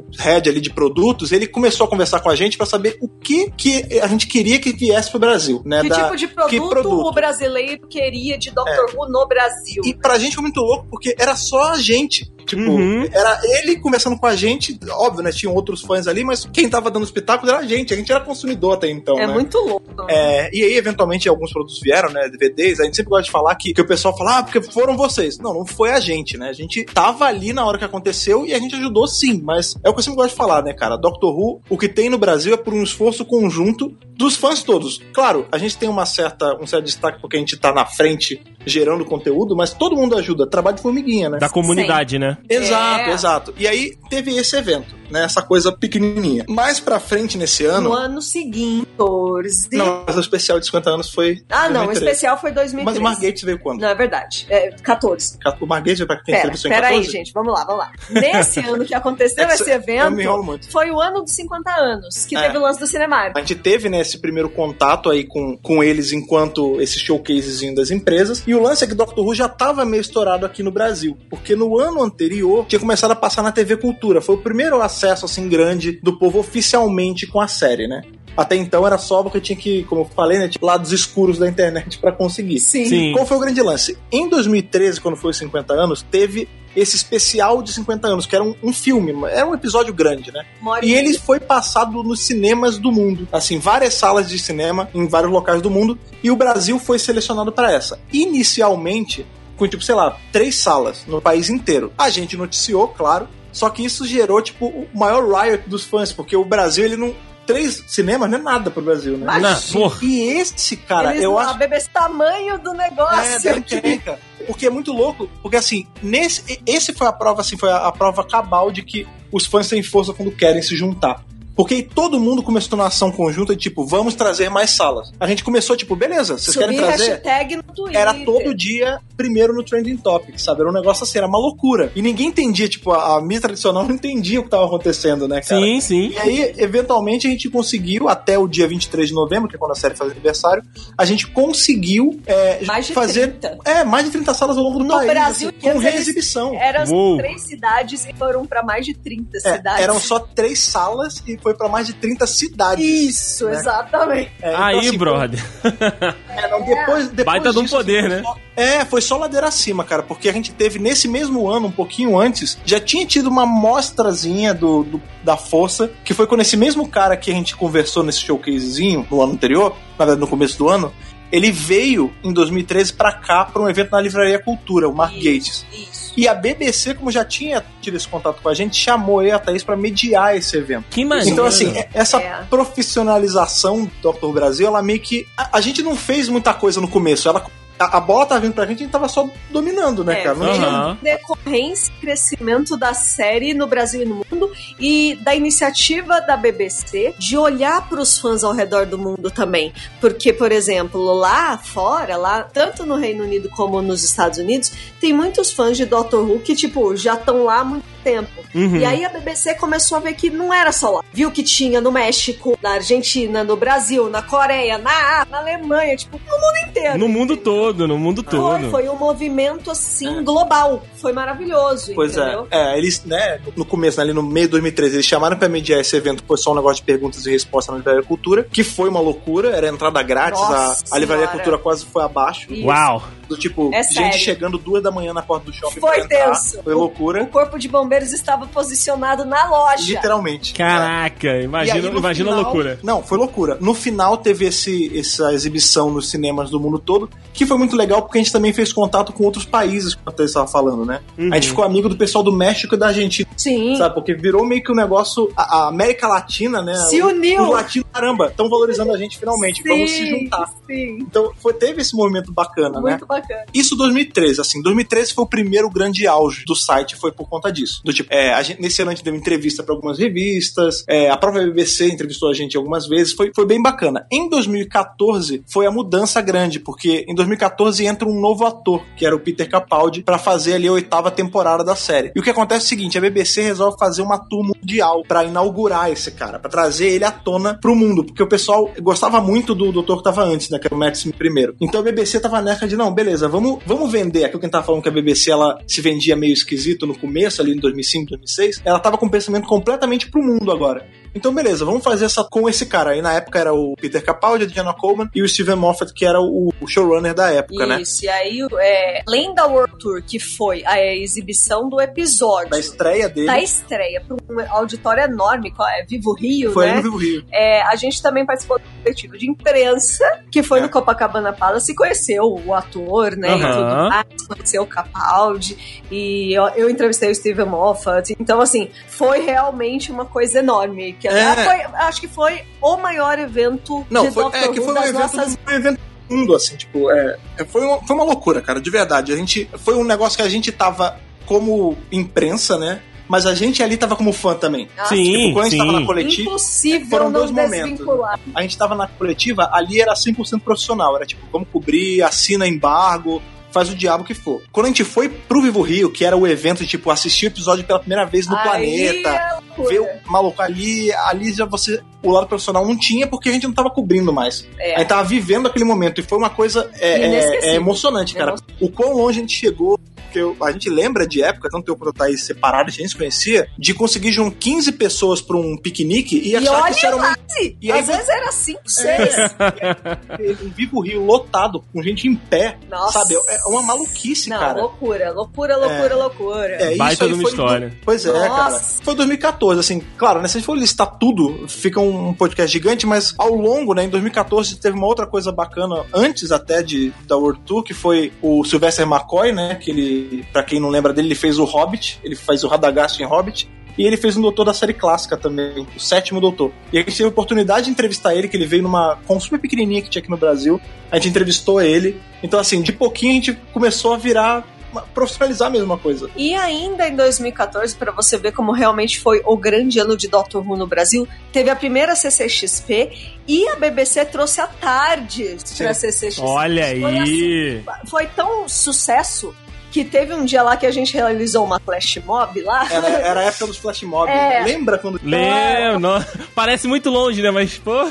o head ali de produtos, ele começou a conversar com a gente pra saber o que, que a gente queria que viesse pro Brasil, né? Que Da- tipo de produto, que produto? É. o brasileiro queria de Doctor Who no Brasil? E pra gente foi muito louco, porque era só a gente. Tipo, Uhum. era ele conversando com a gente, óbvio, né? Tinham outros fãs ali, mas quem tava dando espetáculo era a gente. A gente era consumidor até então, é né? muito louco. É, e aí, eventualmente, alguns produtos vieram, né? DVDs. A gente sempre gosta de falar que, que o pessoal fala, ah, porque foram vocês. Não, não foi a gente, né? A gente tava ali na hora que aconteceu e a gente ajudou sim, mas é o que eu sempre gosto de falar, né, cara? Doctor Who, o que tem no Brasil é por um esforço conjunto dos fãs todos. Claro, a gente tem uma certa, um certo destaque porque a gente tá na frente gerando conteúdo, mas todo mundo ajuda. Trabalho de formiguinha, né? Da comunidade, né? Exato, É. exato. E aí teve esse evento, né? Essa coisa pequenininha. Mais pra frente nesse ano. No ano seguinte, 14. Não, mas o especial de 50 anos foi. ah, não, o 2013. especial foi 2013. Mas o Mark Gates veio quando? Não, é verdade. É 14. O Mark Gates veio pra quem Pera, entrevistou em pera 14? aí, gente. Vamos lá, vamos lá. Nesse ano que aconteceu É que esse me enrolo evento, muito. foi o ano dos 50 anos, que É. teve o lance do Cinemark. A gente teve, né, esse primeiro contato aí com, com eles enquanto esse showcasezinho das empresas. E o lance é que Doctor Who já tava meio estourado aqui no Brasil. Porque no ano anterior tinha começado a passar na TV Cultura. Foi o primeiro acesso, assim, grande do povo oficialmente com a série, né? Até então era só porque tinha que, como eu falei, né, tipo, lados escuros da internet pra conseguir. Sim. Sim. Qual foi o grande lance? Em 2013, quando foi os 50 anos, teve esse especial de 50 anos, que era um, um filme, era um episódio grande, né? E ele foi passado nos cinemas do mundo. Assim, várias salas de cinema em vários locais do mundo. E o Brasil foi selecionado para essa. Inicialmente, com tipo, sei lá, três salas no país inteiro. A gente noticiou, claro. Só que isso gerou, tipo, o maior riot dos fãs, porque o Brasil, ele não. Três cinemas não é nada pro Brasil, né? Mas- Não. E esse, cara, Eles eu não- acho. A BBC tamanho do É, negócio. da encrenca. Porque é muito louco, porque assim, nesse, esse foi a prova, assim, foi a, a prova cabal de que os fãs têm força quando querem se juntar. Porque aí todo mundo começou na ação conjunta de tipo, vamos trazer mais salas. A gente começou, tipo, beleza, vocês Subir querem trazer? hashtag no Twitter. Era todo dia primeiro no Trending Topic, sabe? Era um negócio assim, era uma loucura. E ninguém entendia, tipo, a, a mídia tradicional não entendia o que tava acontecendo, né, cara? Sim, sim. E aí, eventualmente, a gente conseguiu, até o dia 23 de novembro, que é quando a série faz aniversário, a gente conseguiu é, Mais de fazer 30. é, mais de 30 salas ao longo do No país, Brasil, assim, com reexibição. Eram três cidades e foram pra mais de 30 É, cidades. eram só três salas e foi pra mais de 30 cidades. Isso, né? exatamente. É, então, Aí, assim, brother. É, não, depois, depois Baita de um disso, poder, foi né? só- é, foi só ladeira acima, cara, porque a gente teve nesse mesmo ano, um pouquinho antes, já tinha tido uma mostrazinha do, do- da força, que foi quando esse mesmo cara que a gente conversou nesse showcasezinho no ano anterior, na verdade no começo do ano, ele veio em 2013 pra cá pra um evento na Livraria Cultura, o Mark Isso, Gates. Isso. E a BBC, como já tinha tido esse contato com a gente, chamou eu e a Thaís pra mediar esse evento. Que maneiro. Então, assim, é- essa É. profissionalização do Dr. Brasil, ela meio que. A, a gente não fez muita coisa no começo. Ela, a, a bola tava vindo pra gente, a gente tava só dominando, né, É, cara? Não tinha. Aham. decorrência e crescimento da série no Brasil e no mundo e da iniciativa da BBC de olhar para os fãs ao redor do mundo também. Porque, por exemplo, lá fora, lá tanto no Reino Unido como nos Estados Unidos, tem muitos fãs de Doctor Who que, tipo, já estão lá há muito tempo. Uhum. E aí a BBC começou a ver que não era só lá. Viu que tinha no México, na Argentina, no Brasil, na Coreia, na, na Alemanha, tipo, no mundo inteiro. No mundo todo, no mundo Foi, todo. foi um movimento assim global. Foi maravilhoso, Pois entendeu? é. É, eles, né, no começo, ali no meio de 2013, eles chamaram pra mediar esse evento, foi só um negócio de perguntas e respostas na Livraria Cultura, que foi uma loucura, era entrada grátis, Nossa a, a Livraria. Cultura quase foi abaixo. Isso. Uau. Do tipo, É gente sério. chegando duas da manhã na porta do shopping Foi entrar. tenso. Foi loucura. O corpo de bombeiros estava posicionado na loja. Literalmente. Caraca, E aí, imagina, imagina a final- loucura. Não, foi loucura. No final teve esse, essa exibição nos cinemas do mundo todo, que foi muito legal porque a gente também fez contato com outros países, como você estava falando, né? Uhum. A gente ficou amigo do pessoal do México e da Argentina, Sim. sabe? Porque virou meio que um negócio. A, a América Latina, né? Se O- uniu. Os latinos, caramba, estão valorizando a gente finalmente. Vamos se juntar. Sim. Então foi, teve esse movimento bacana, né? Muito bacana. Isso 2013, assim, 2013 foi o primeiro grande auge do site, foi por conta disso. Do tipo, é, gente, nesse ano a gente deu entrevista para algumas revistas, é, a própria BBC entrevistou a gente algumas vezes, foi, foi bem bacana. Em 2014 foi a mudança grande, porque em 2014 entra um novo ator, que era o Peter Capaldi, para fazer ali a oitava temporada da série. E o que acontece é o seguinte, a BBC resolve fazer uma tour mundial para inaugurar esse cara, para trazer ele à tona pro mundo, porque o pessoal gostava muito do doutor que tava antes, né, que era o Matt Smith primeiro. Então a BBC tava nessa de, não, beleza, vamos, vamos vender, aquilo que a gente tava falando que a BBC ela se vendia meio esquisito no começo, ali em 2005, 2006, ela tava com um pensamento completamente pro mundo agora. Então, beleza, vamos fazer essa com esse cara. Aí na época era o Peter Capaldi, a Diana Coleman e o Steven Moffat, que era o, o showrunner da época, né? Isso, e aí, é, além da World Tour, que foi a exibição do episódio, Da estreia dele. da estreia para um auditório enorme, qual é? Vivo Rio, foi né? no Vivo Rio. É, a gente também participou do coletivo de imprensa, que foi É. no Copacabana Palace, e conheceu o ator, né? E Aham. tudo mais, conheceu o Capaldi, e eu, eu entrevistei o Steven Moffat. Então, assim, foi realmente uma coisa enorme. Que, É. ah, foi- acho que foi o maior evento Não, de foi, Doctor é que foi um evento, nossas do- um evento do mundo, assim, tipo, é, é, foi, uma, foi uma loucura, cara, de verdade. A gente, foi um negócio que a gente tava como imprensa, né? Mas a gente ali tava como fã também. Ah, Sim, Tipo, quando a gente sim. tava na coletiva, Impossível foram dois momentos. a gente tava na coletiva, ali era 100% profissional. Era tipo, vamos cobrir, assina embargo, faz o diabo que for. Quando a gente foi pro Vivo Rio, que era o evento, de, tipo, assistir o episódio pela primeira vez no Aí planeta, é ver o maluco ali, ali já você. O lado profissional não tinha porque a gente não tava cobrindo mais. É. A gente tava vivendo aquele momento e foi uma coisa é, é- é emocionante, cara. O quão longe a gente chegou. Porque eu- a gente lembra de época, tanto eu quanto o Thaís separados, a gente se conhecia, de conseguir juntar 15 pessoas pra um piquenique e, E achar olha que isso era uma. E aí às você- vezes era 5, 6. um Vivo Rio lotado, com gente em pé, Nossa. sabe? É uma maluquice, Não, cara. loucura, loucura, loucura, loucura. É, isso Baita aí de uma foi história. Pois é, Nossa. cara. Foi 2014, assim, claro, né? Se a gente for listar tudo, fica um podcast gigante, mas ao longo, né, em 2014 teve uma outra coisa bacana, antes até de, da World Tour, que foi o Sylvester McCoy, né? Que ele, pra quem não lembra dele, ele fez o Hobbit, ele faz o Radagast em Hobbit. E ele fez um doutor da série clássica também, o sétimo doutor. E a gente teve a oportunidade de entrevistar ele, que ele veio numa com super pequenininha que tinha aqui no Brasil. A gente entrevistou ele. Então, assim, de pouquinho a gente começou a virar, uma- profissionalizar a mesma coisa. E ainda em 2014, para você ver como realmente foi o grande ano de Doctor Who no Brasil, teve a primeira CCXP e a BBC trouxe a Tardes Sim. pra CCXP. Olha Foi, assim, aí. foi tão sucesso que teve um dia lá que a gente realizou uma flash mob lá. Era, era a época dos flash mobs. É. Lembra quando. Lembro, não- parece muito longe, né? Mas, pô.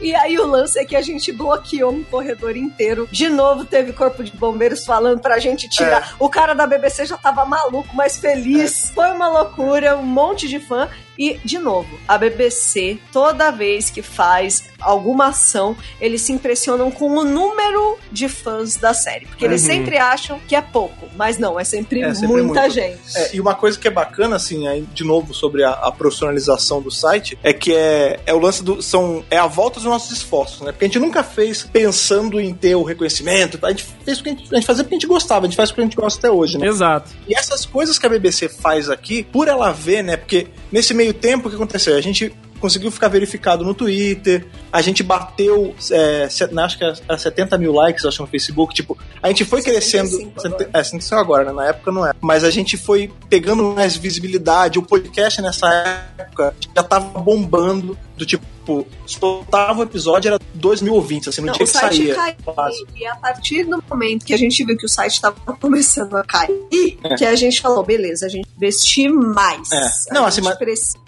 E aí o lance é que a gente bloqueou um corredor inteiro. De novo teve corpo de bombeiros falando pra gente tirar. O cara da BBC já tava maluco, mas feliz. Foi uma loucura, um monte de fã. E, de novo, a BBC, toda vez que faz alguma ação, eles se impressionam com o número de fãs da série. Porque eles Uhum. sempre acham que é pouco. Mas não, é sempre, É, sempre muita muito. gente. É, e uma coisa que é bacana, assim, aí, de novo, sobre a, a profissionalização do site, é que é, é o lance do. São, é a volta dos nossos esforços, né? Porque a gente nunca fez pensando em ter o reconhecimento. A gente fez porque a gente, a gente fazia porque a gente gostava, a gente faz porque a gente gosta até hoje, né? Exato. E essas coisas que a BBC faz aqui, por ela ver, né? Porque nesse meio tempo, o que aconteceu? A gente conseguiu ficar verificado no Twitter, a gente bateu, é, né, acho que era 70 mil likes, acho, no Facebook, tipo, a gente foi 75 crescendo, agora. é, 75 agora, né, na época não é, mas a gente foi pegando mais visibilidade, o podcast nessa época já tava bombando, do tipo, soltava o episódio, era 2 mil ouvintes, assim, no Não, dia o que site saía. caiu. E a partir do momento que a gente viu que o site estava começando a cair, É. que a gente falou, beleza, a gente investir mais. É. A Não, gente assim, mas- precisa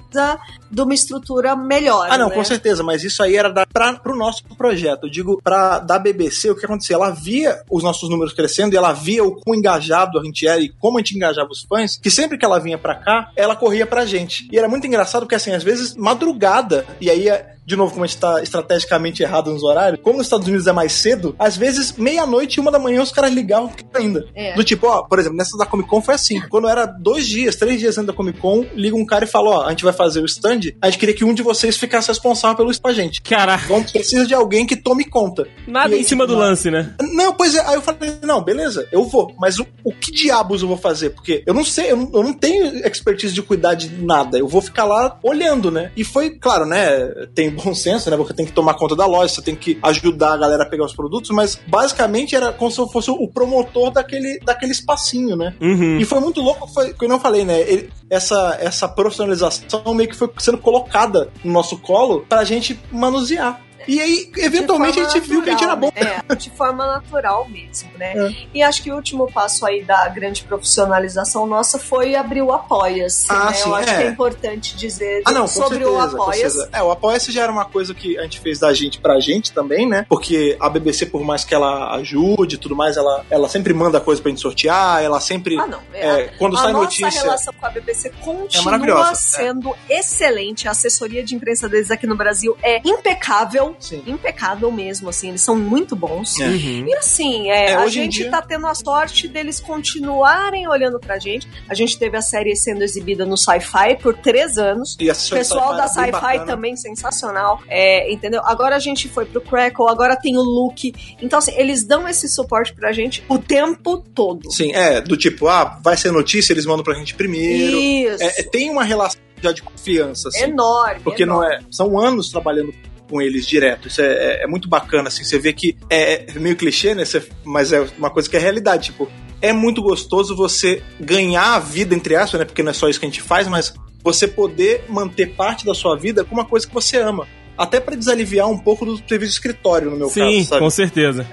de uma estrutura melhor. Ah, não, né? com certeza, mas isso aí era da, pra, pro nosso projeto. Eu digo, pra, da BBC, o que acontecia? Ela via os nossos números crescendo e ela via o quão engajado a gente era e como a gente engajava os fãs, que sempre que ela vinha pra cá, ela corria pra gente. E era muito engraçado porque, assim, às vezes, madrugada, e aí é, de novo, como a gente tá estrategicamente errado nos horários, como nos Estados Unidos é mais cedo, às vezes, meia-noite e uma da manhã os caras ligavam ainda. É. Do tipo, ó, por exemplo, nessa da Comic Con foi assim. Quando era dois dias, três dias antes da Comic Con, liga um cara e fala: ó, a gente vai fazer o stand, a gente queria que um de vocês ficasse responsável pelo isso pra gente. Caraca. Então precisa de alguém que tome conta. Nada aí, em cima do lance, né? Não, pois é. Aí eu falei: não, beleza, eu vou. Mas o, o que diabos eu vou fazer? Porque eu não sei, eu não, eu não tenho expertise de cuidar de nada. Eu vou ficar lá olhando, né? E foi, claro, né? Tem bom senso, né? Você tem que tomar conta da loja, você tem que ajudar a galera a pegar os produtos, mas basicamente era como se eu fosse o promotor daquele, daquele espacinho, né? Uhum. E foi muito louco, foi, que eu não falei, né? Ele, essa, essa profissionalização meio que foi sendo colocada no nosso colo pra gente manusear. E aí, eventualmente, a gente natural, viu que a gente era bom. É, de forma natural mesmo, né? É. E acho que o último passo aí da grande profissionalização nossa foi abrir o Apoia-se. Ah, né? sim, Eu acho é. que é importante dizer ah, não, sobre certeza, o Apoia-se. É, o Apoia-se já era uma coisa que a gente fez da gente pra gente também, né? Porque a BBC, por mais que ela ajude e tudo mais, ela, ela sempre manda coisa pra gente sortear, ela sempre. Ah, não. É, é quando a sai nossa notícia. A relação com a BBC é continua sendo excelente. A assessoria de imprensa deles aqui no Brasil é impecável. Sim. Impecável mesmo, assim. Eles são muito bons. É. Uhum. E assim, é, É, a gente dia- tá tendo a sorte deles continuarem olhando pra gente. A gente teve a série sendo exibida no Sci-Fi por três anos. E a O pessoal da Sci-Fi também sensacional. É, entendeu? Agora a gente foi pro Crackle, agora tem o Luke. Então, assim, eles dão esse suporte pra gente o tempo todo. Sim, é, do tipo, ah, vai ser notícia, eles mandam pra gente primeiro. Isso. É, é, tem uma relação já de confiança, assim. enorme. Porque não enorme. é. São anos trabalhando com eles direto. Isso é, é- é muito bacana, assim. Você vê que é, é meio clichê, né? Você- mas é uma coisa que é realidade. Tipo, é muito gostoso você ganhar a vida, entre aspas, né? Porque não é só isso que a gente faz, mas você poder manter parte da sua vida com uma coisa que você ama. Até pra desaliviar um pouco do serviço escritório, no meu Sim, caso, sabe? com certeza.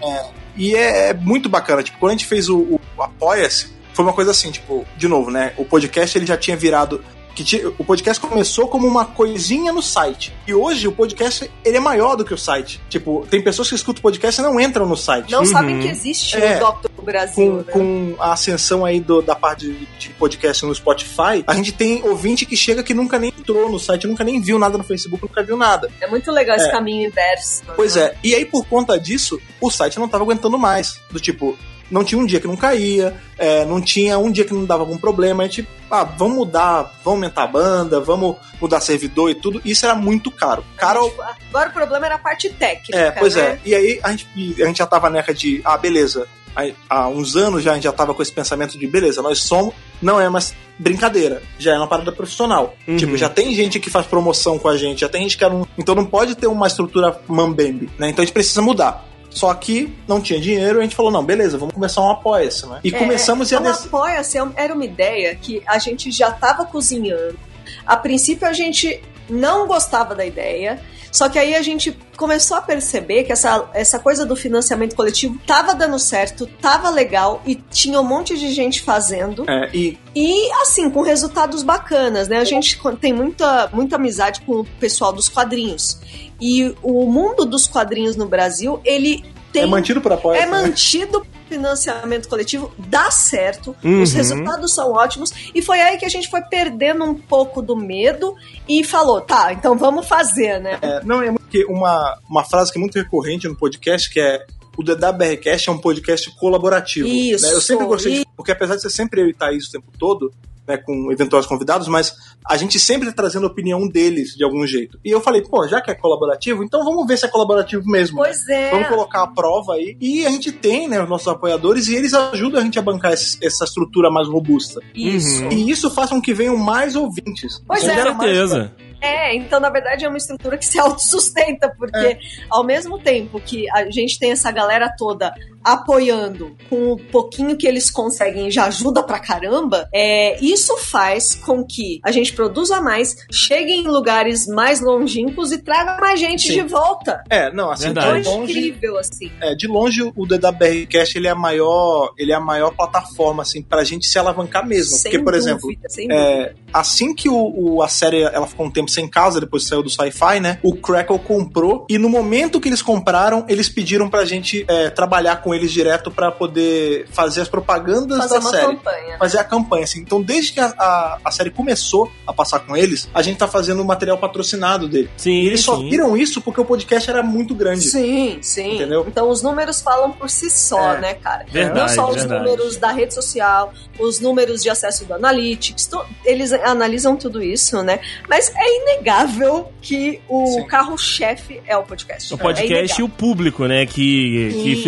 E é, é muito bacana. Tipo, quando a gente fez o, o Apoia-se, foi uma coisa assim, tipo, de novo, né? O podcast ele já tinha virado. Que o podcast começou como uma coisinha no site. E hoje o podcast ele é maior do que o site. Tipo, tem pessoas que escutam o podcast e não entram no site. Não Uhum. sabem que existe É. o Doctor Brasil. Com, né? com a ascensão aí do- da parte de, de podcast no Spotify, a gente tem ouvinte que chega que nunca nem entrou no site, nunca nem viu nada no Facebook, nunca viu nada. É muito legal esse É. caminho inverso. Pois né? é, e aí por conta disso, o site não tava aguentando mais. Do tipo, não tinha um dia que não caía, é, não tinha um dia que não dava algum problema. A gente, ah, vamos mudar, vamos aumentar a banda, vamos mudar servidor e tudo. Isso era muito caro. Caro. Tipo, Agora o problema era a parte técnica. É, pois né? é. E aí a gente, a gente já tava neca de, ah, beleza. Aí, há uns anos já a gente já tava com esse pensamento de, beleza, nós somos, não é mais brincadeira, já é uma parada profissional. Uhum. Tipo, já tem gente que faz promoção com a gente, já tem gente que era um. Então não pode ter uma estrutura mambembe, né? Então a gente precisa mudar. Só que não tinha dinheiro, a gente falou, não, beleza, vamos começar um apoia-se, né? E É, começamos a o des... Apoia-se era uma ideia que a gente já estava cozinhando. A princípio a gente não gostava da ideia, só que aí a gente começou a perceber que essa, essa coisa do financiamento coletivo tava dando certo, tava legal e tinha um monte de gente fazendo. É, e E assim, com resultados bacanas, né? A gente tem muita, muita amizade com o pessoal dos quadrinhos. E o mundo dos quadrinhos no Brasil, ele tem é mantido por apoia é mantido financiamento coletivo, dá certo, Uhum. os resultados são ótimos, e foi aí que a gente foi perdendo um pouco do medo e falou, tá, então vamos fazer, né? É, não, é porque uma, uma frase que é muito recorrente no podcast, que é o DWRcast é um podcast colaborativo. Isso, né? Eu sempre gostei e- de, porque apesar de ser sempre eu e Thaís o tempo todo, né, com eventuais convidados, mas a gente sempre tá trazendo a opinião deles de algum jeito. E eu falei, pô, já que é colaborativo, então vamos ver se é colaborativo mesmo. né? Pois é. Vamos colocar a prova aí. E a gente tem, né, os nossos apoiadores, e eles ajudam a gente a bancar esse- essa estrutura mais robusta. Isso. Uhum. E isso faz com que venham mais ouvintes. Pois Isso é. Com mais- certeza. É, então na verdade é uma estrutura que se autossustenta, porque É. ao mesmo tempo que a gente tem essa galera toda apoiando com o pouquinho que eles conseguem já ajuda pra caramba, é, isso faz com que a gente produza mais, chegue em lugares mais longínquos e traga mais gente Sim. de volta. É, não, assim, Verdade. de longe, incrível assim. É, de longe o DWRcast ele é a maior, ele é a maior plataforma assim pra gente se alavancar mesmo, Sem porque por dúvida, exemplo, é, assim que o, o- a série ela ficou um tempo sem casa depois saiu do Sci-Fi, né? O Crackle comprou e no momento que eles compraram, eles pediram pra gente é, trabalhar com eles direto para poder fazer as propagandas fazer da série. Campanha. Fazer a campanha, assim. Então, desde que a, a, a, série começou a passar com eles, a gente tá fazendo o material patrocinado dele. Sim, e eles sim. só viram isso porque o podcast era muito grande. Sim, sim. Entendeu? Então os números falam por si só, É. né, cara? Verdade, Não só os verdade. números da rede social, os números de acesso do Analytics, to- eles analisam tudo isso, né? Mas é inegável que o carro-chefe é o podcast. O podcast e o público, né, que, que Sim.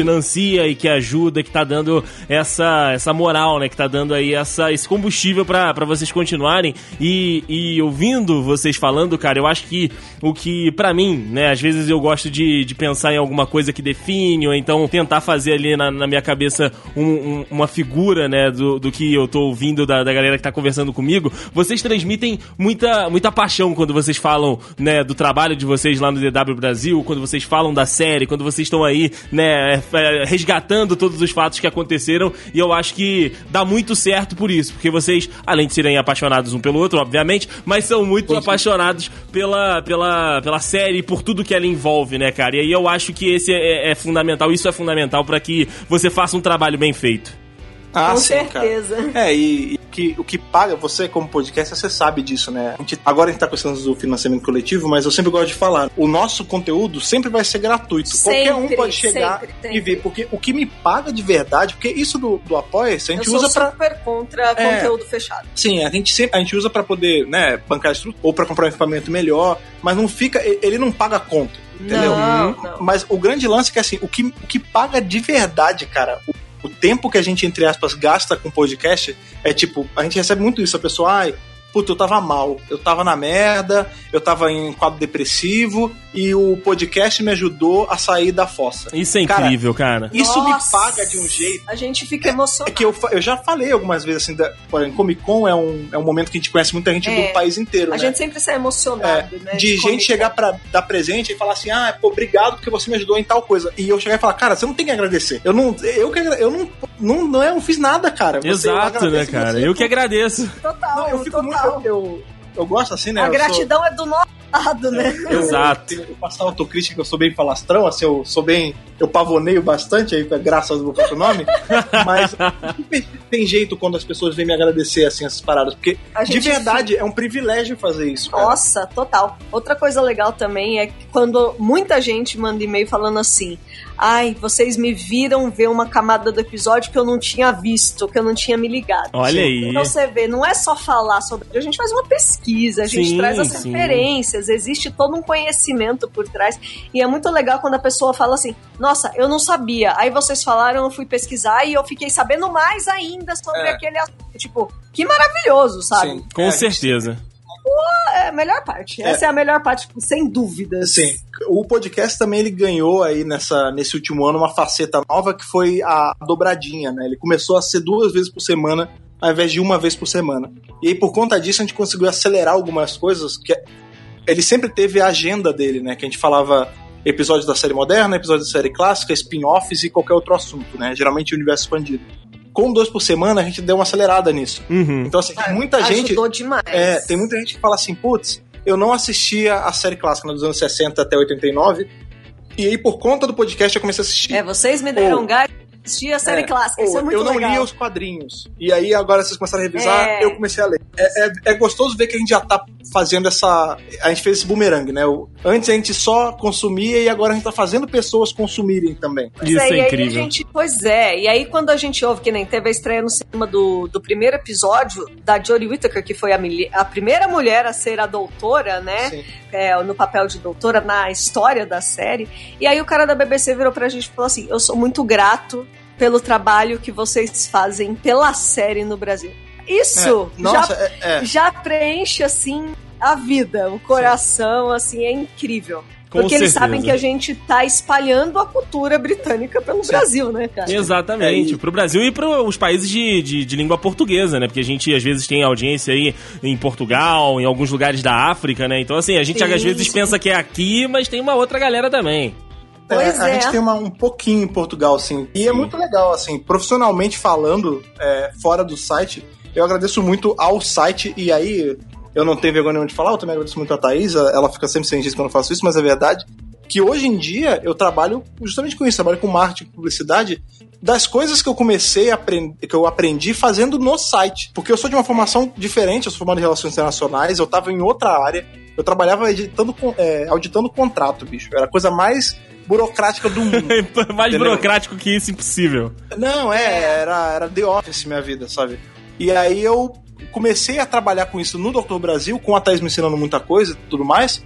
Financia e que ajuda, que tá dando essa, essa moral, né, que tá dando aí essa, esse combustível pra vocês continuarem. E, e ouvindo vocês falando, cara, eu acho que o que, pra mim, né, às vezes eu gosto de, de pensar em alguma coisa que define, ou então tentar fazer ali na, na minha cabeça um- um- uma figura, né, do, do que eu tô ouvindo da, da galera que tá conversando comigo. Vocês transmitem muita, muita paixão quando vocês falam, né, do trabalho de vocês lá no DW Brasil, quando vocês falam da série, quando vocês estão aí, né, é, resgatando todos os fatos que aconteceram. E eu acho que dá muito certo por isso, porque vocês, além de serem apaixonados um pelo outro, obviamente, mas são muito apaixonados pela, pela, pela série e por tudo que ela envolve, né, cara? E aí eu acho que esse é, é fundamental, isso é fundamental pra que você faça um trabalho bem feito. Ah, Com sim, certeza. cara. É, e, e que, o que paga, você como podcast, você sabe disso, né? A gente- agora a gente tá questão do financiamento coletivo, mas eu sempre gosto de falar. O nosso conteúdo sempre vai ser gratuito. Qualquer um Sempre, pode chegar sempre, e sempre. ver. Porque o que me paga de verdade, porque isso do, do Apoia-se, a gente eu usa pra. super contra É. conteúdo fechado. Sim, a gente sempre a gente usa pra poder, né, bancar estrutura ou pra comprar um equipamento melhor, mas não fica, ele não paga a conta, entendeu? Não, não. Mas o grande lance é que assim, o que, o que paga de verdade, cara, o, o tempo que a gente entre aspas gasta com podcast é tipo, a gente recebe muito isso, a pessoa, ai, puta, eu tava mal, eu tava na merda, eu tava em quadro depressivo e o podcast me ajudou a sair da fossa. Isso é Cara, incrível, cara. Isso Nossa, me paga de um jeito A gente fica é emocionado. que eu, eu já falei algumas vezes assim, da, por exemplo, Comic Con é um, é um momento que a gente conhece muita gente É. do país inteiro, A né? gente sempre sai emocionado, né? de gente Comic chegar pra dar presente e falar assim: ah, pô, obrigado porque você me ajudou em tal coisa. E eu chegar e falar, cara, você não tem que agradecer. Eu não, eu, que, eu não, não, não, eu não fiz nada, cara. Você- Exato, né, cara? você. Eu que agradeço. Total, Não, eu fico muito. Eu, eu, eu gosto assim, né? A eu sou- gratidão é do nosso lado, né? eu, Exato. Eu, eu faço autocrítica que eu sou bem falastrão, assim, eu sou bem. Eu pavoneio bastante aí, graças ao meu próprio nome. mas tem jeito quando as pessoas vêm me agradecer, assim, essas paradas. Porque, A de gente verdade, é um privilégio fazer isso. Cara. Nossa, total. Outra coisa legal também é que quando muita gente manda e-mail falando assim: ai, vocês me viram ver uma camada do episódio que eu não tinha visto, que eu não tinha me ligado. Olha aí. Então você vê, não é só falar sobre. A gente faz uma pesquisa, a gente Sim, traz as sim. referências, existe todo um conhecimento por trás. E é muito legal quando a pessoa fala assim: Nossa, eu não sabia. Aí vocês falaram, eu fui pesquisar e eu fiquei sabendo mais ainda sobre É. aquele assunto. Tipo, que maravilhoso, sabe? Sim. Com É, a gente- É a melhor parte. Essa é a melhor parte, tipo, sem dúvidas. Sim. O podcast também ele ganhou aí nessa, nesse último ano uma faceta nova que foi a dobradinha, né? Ele começou a ser duas vezes por semana ao invés de uma vez por semana. E aí por conta disso a gente conseguiu acelerar algumas coisas que ele sempre teve a agenda dele, né? Que a gente falava episódios da série moderna, episódios da série clássica, spin-offs e qualquer outro assunto, né? Geralmente o universo expandido. Com dois por semana a gente deu uma acelerada nisso. Uhum. Então assim, tem muita gente Ajudou demais. é, tem muita gente que fala assim, putz, eu não assistia a série clássica dos anos 60 até 89, e aí por conta do podcast eu comecei a assistir. É, vocês me deram Ou- gás de assistir a série É, clássica. Isso é muito eu não legal. lia os quadrinhos. E aí agora vocês começaram a revisar, É. eu comecei a ler. É, é- é gostoso ver que a gente já tá fazendo essa. A gente fez esse boomerang, né? O- Antes a gente só consumia e agora a gente tá fazendo pessoas consumirem também. Pois Isso é, é aí incrível. a gente, pois é, e aí quando a gente ouve, que nem teve a estreia no cinema do, do primeiro episódio da Jodie Whittaker, que foi a, a primeira mulher a ser a doutora, né? Sim. é, no papel de doutora na história da série. E aí o cara da BBC virou pra gente e falou assim: Eu sou muito grato pelo trabalho que vocês fazem pela série no Brasil. Isso É, nossa, já, é, é. já preenche assim a vida, o coração, assim, é incrível. Com Porque eles certeza. sabem que a gente tá espalhando a cultura britânica pelo Brasil, né, cara? Exatamente, É, e- pro Brasil e para os países de, de, de língua portuguesa, né? Porque a gente às vezes tem audiência aí em Portugal, em alguns lugares da África, né? Então, assim, a gente Sim, às vezes sim. pensa que é aqui, mas tem uma outra galera também. Pois É, a é. gente tem uma- um pouquinho em Portugal, assim. E é muito legal, assim, profissionalmente falando, é, fora do site, eu agradeço muito ao site, e aí eu não tenho vergonha nenhuma de falar, eu também agradeço muito a Thaís, ela fica sempre sem quando eu faço isso, mas é verdade. Que hoje em dia eu trabalho justamente com isso, trabalho com marketing, publicidade, das coisas que eu comecei a aprender, que eu aprendi fazendo no site. Porque eu sou de uma formação diferente, eu sou formado em relações internacionais, eu tava em outra área, eu trabalhava editando, é, auditando contrato, bicho. Era a coisa mais burocrática do mundo. mais entendeu? burocrático que isso, impossível. Não, é, era, era The Office minha vida, sabe? E aí eu comecei a trabalhar com isso no Doutor Brasil, com a Thais me ensinando muita coisa e tudo mais.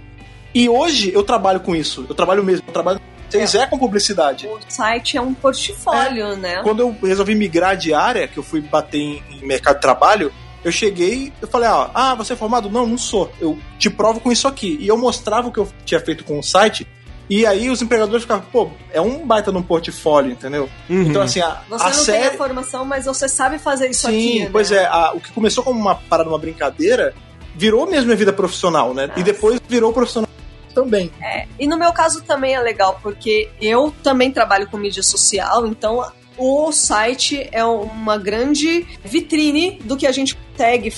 E hoje eu trabalho com isso. Eu trabalho mesmo, eu trabalho vocês é. é com publicidade. O site é um portfólio, é. né? Quando eu resolvi migrar de área, que eu fui bater em, em mercado de trabalho, eu cheguei, eu falei, ó, ah, você é formado? Não, não sou. Eu te provo com isso aqui. E eu mostrava o que eu tinha feito com o site. E aí os empregadores ficavam, pô, é um baita num portfólio, entendeu? Uhum. Então, assim, a, você a não série... tem a formação, mas você sabe fazer isso Sim, aqui. Sim, pois né? é, a, o que começou como uma parada, uma brincadeira, virou mesmo minha vida profissional, né? Nossa. E depois virou profissional também. É, e no meu caso também é legal, porque eu também trabalho com mídia social, então o site é uma grande vitrine do que a gente consegue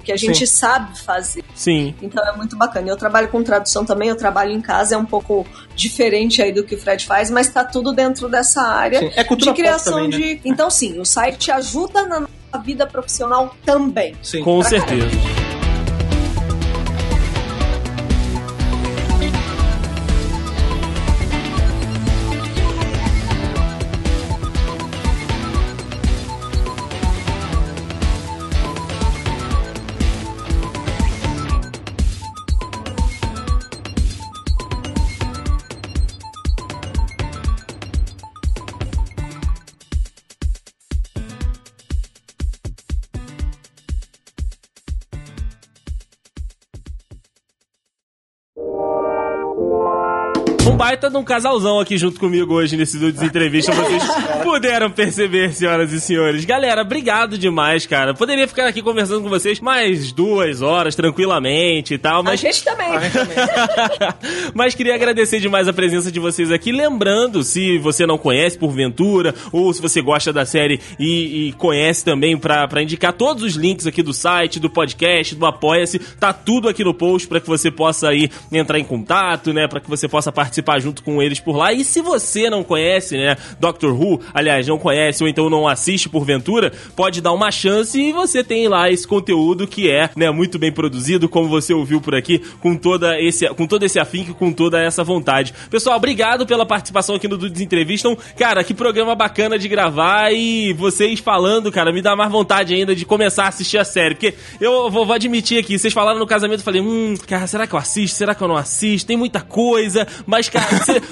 o que a gente Sim. sabe fazer. Sim. Então é muito bacana. Eu trabalho com tradução também, eu trabalho em casa, é um pouco diferente aí do que o Fred faz, mas tá tudo dentro dessa área sim. é de criação também, né? de. Então, sim, o site ajuda na nossa vida profissional também. Sim. Com certeza. Caramba. Baita de um casalzão aqui junto comigo hoje nesse Dudes Entrevista. Vocês puderam perceber, senhoras e senhores. Galera, obrigado demais, cara. Poderia ficar aqui conversando com vocês mais duas horas, tranquilamente e tal, mas... A gente também. A gente também. mas queria agradecer demais a presença de vocês aqui. Lembrando, se você não conhece, porventura, ou se você gosta da série e, e conhece também, pra, pra indicar todos os links aqui do site, do podcast, do Apoia-se, tá tudo aqui no post para que você possa aí entrar em contato, né, para que você possa participar participar junto com eles por lá. E se você não conhece, né, Doctor Who, aliás, não conhece ou então não assiste porventura, pode dar uma chance e você tem lá esse conteúdo que é, né, muito bem produzido, como você ouviu por aqui, com toda esse, com todo esse afinco, com toda essa vontade. Pessoal, obrigado pela participação aqui no Dudes Entrevistam. Cara, que programa bacana de gravar e vocês falando, cara, me dá mais vontade ainda de começar a assistir a série, porque eu vou, vou admitir aqui, vocês falaram no casamento, eu falei, hum, cara, será que eu assisto? Será que eu não assisto? Tem muita coisa, mas, cara,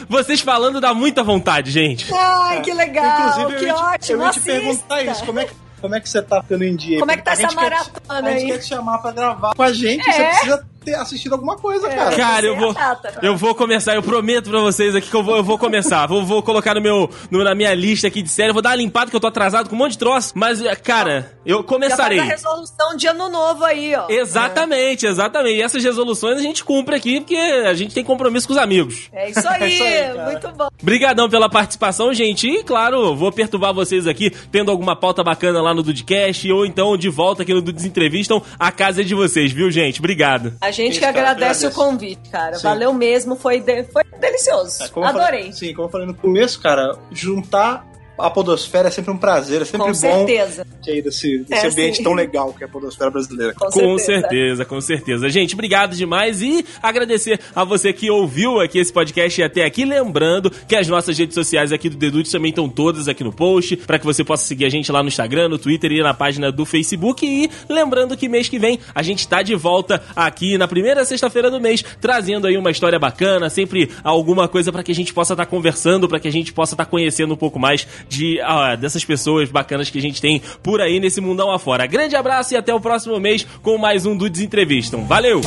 vocês falando dá muita vontade, gente. Ai, que legal, Inclusive, que eu ótimo. Eu ia te perguntar isso, como é que como é que você tá ficando em dia? Como é que tá essa maratona aí? A gente quer te chamar pra gravar com a gente, é. você precisa ter assistido alguma coisa, é, cara. Cara, eu vou, eu vou começar, eu prometo pra vocês aqui que eu vou, eu vou começar. vou, vou colocar no meu, no, na minha lista aqui de série, vou dar uma limpada que eu tô atrasado com um monte de troço, mas, cara, eu começarei. Já faz a resolução de ano novo aí, ó. Exatamente, é. exatamente. E essas resoluções a gente cumpre aqui, porque a gente tem compromisso com os amigos. É isso aí, é isso aí muito bom. Obrigadão pela participação, gente. E, claro, vou perturbar vocês aqui, tendo alguma pauta bacana lá no Dudcast, ou então de volta aqui no Dudes Entrevistam. A casa é de vocês, viu, gente? Obrigado. A gente que agradece o convite, cara. Sim. Valeu mesmo, foi, de, foi delicioso. É, Adorei. Falei, sim, como eu falei no começo, cara, juntar a podosfera é sempre um prazer, é sempre com bom certeza. ter desse, desse é, ambiente sim. tão legal que é a podosfera brasileira. Com, com certeza. certeza. com certeza. Gente, obrigado demais e agradecer a você que ouviu aqui esse podcast até aqui. Lembrando que as nossas redes sociais aqui do Dedute também estão todas aqui no post, para que você possa seguir a gente lá no Instagram, no Twitter e na página do Facebook. E lembrando que mês que vem a gente está de volta aqui na primeira sexta-feira do mês, trazendo aí uma história bacana, sempre alguma coisa para que a gente possa estar tá conversando, para que a gente possa estar tá conhecendo um pouco mais de ah, dessas pessoas bacanas que a gente tem por aí nesse mundão afora. Grande abraço e até o próximo mês com mais um Dudes Entrevistam. Valeu!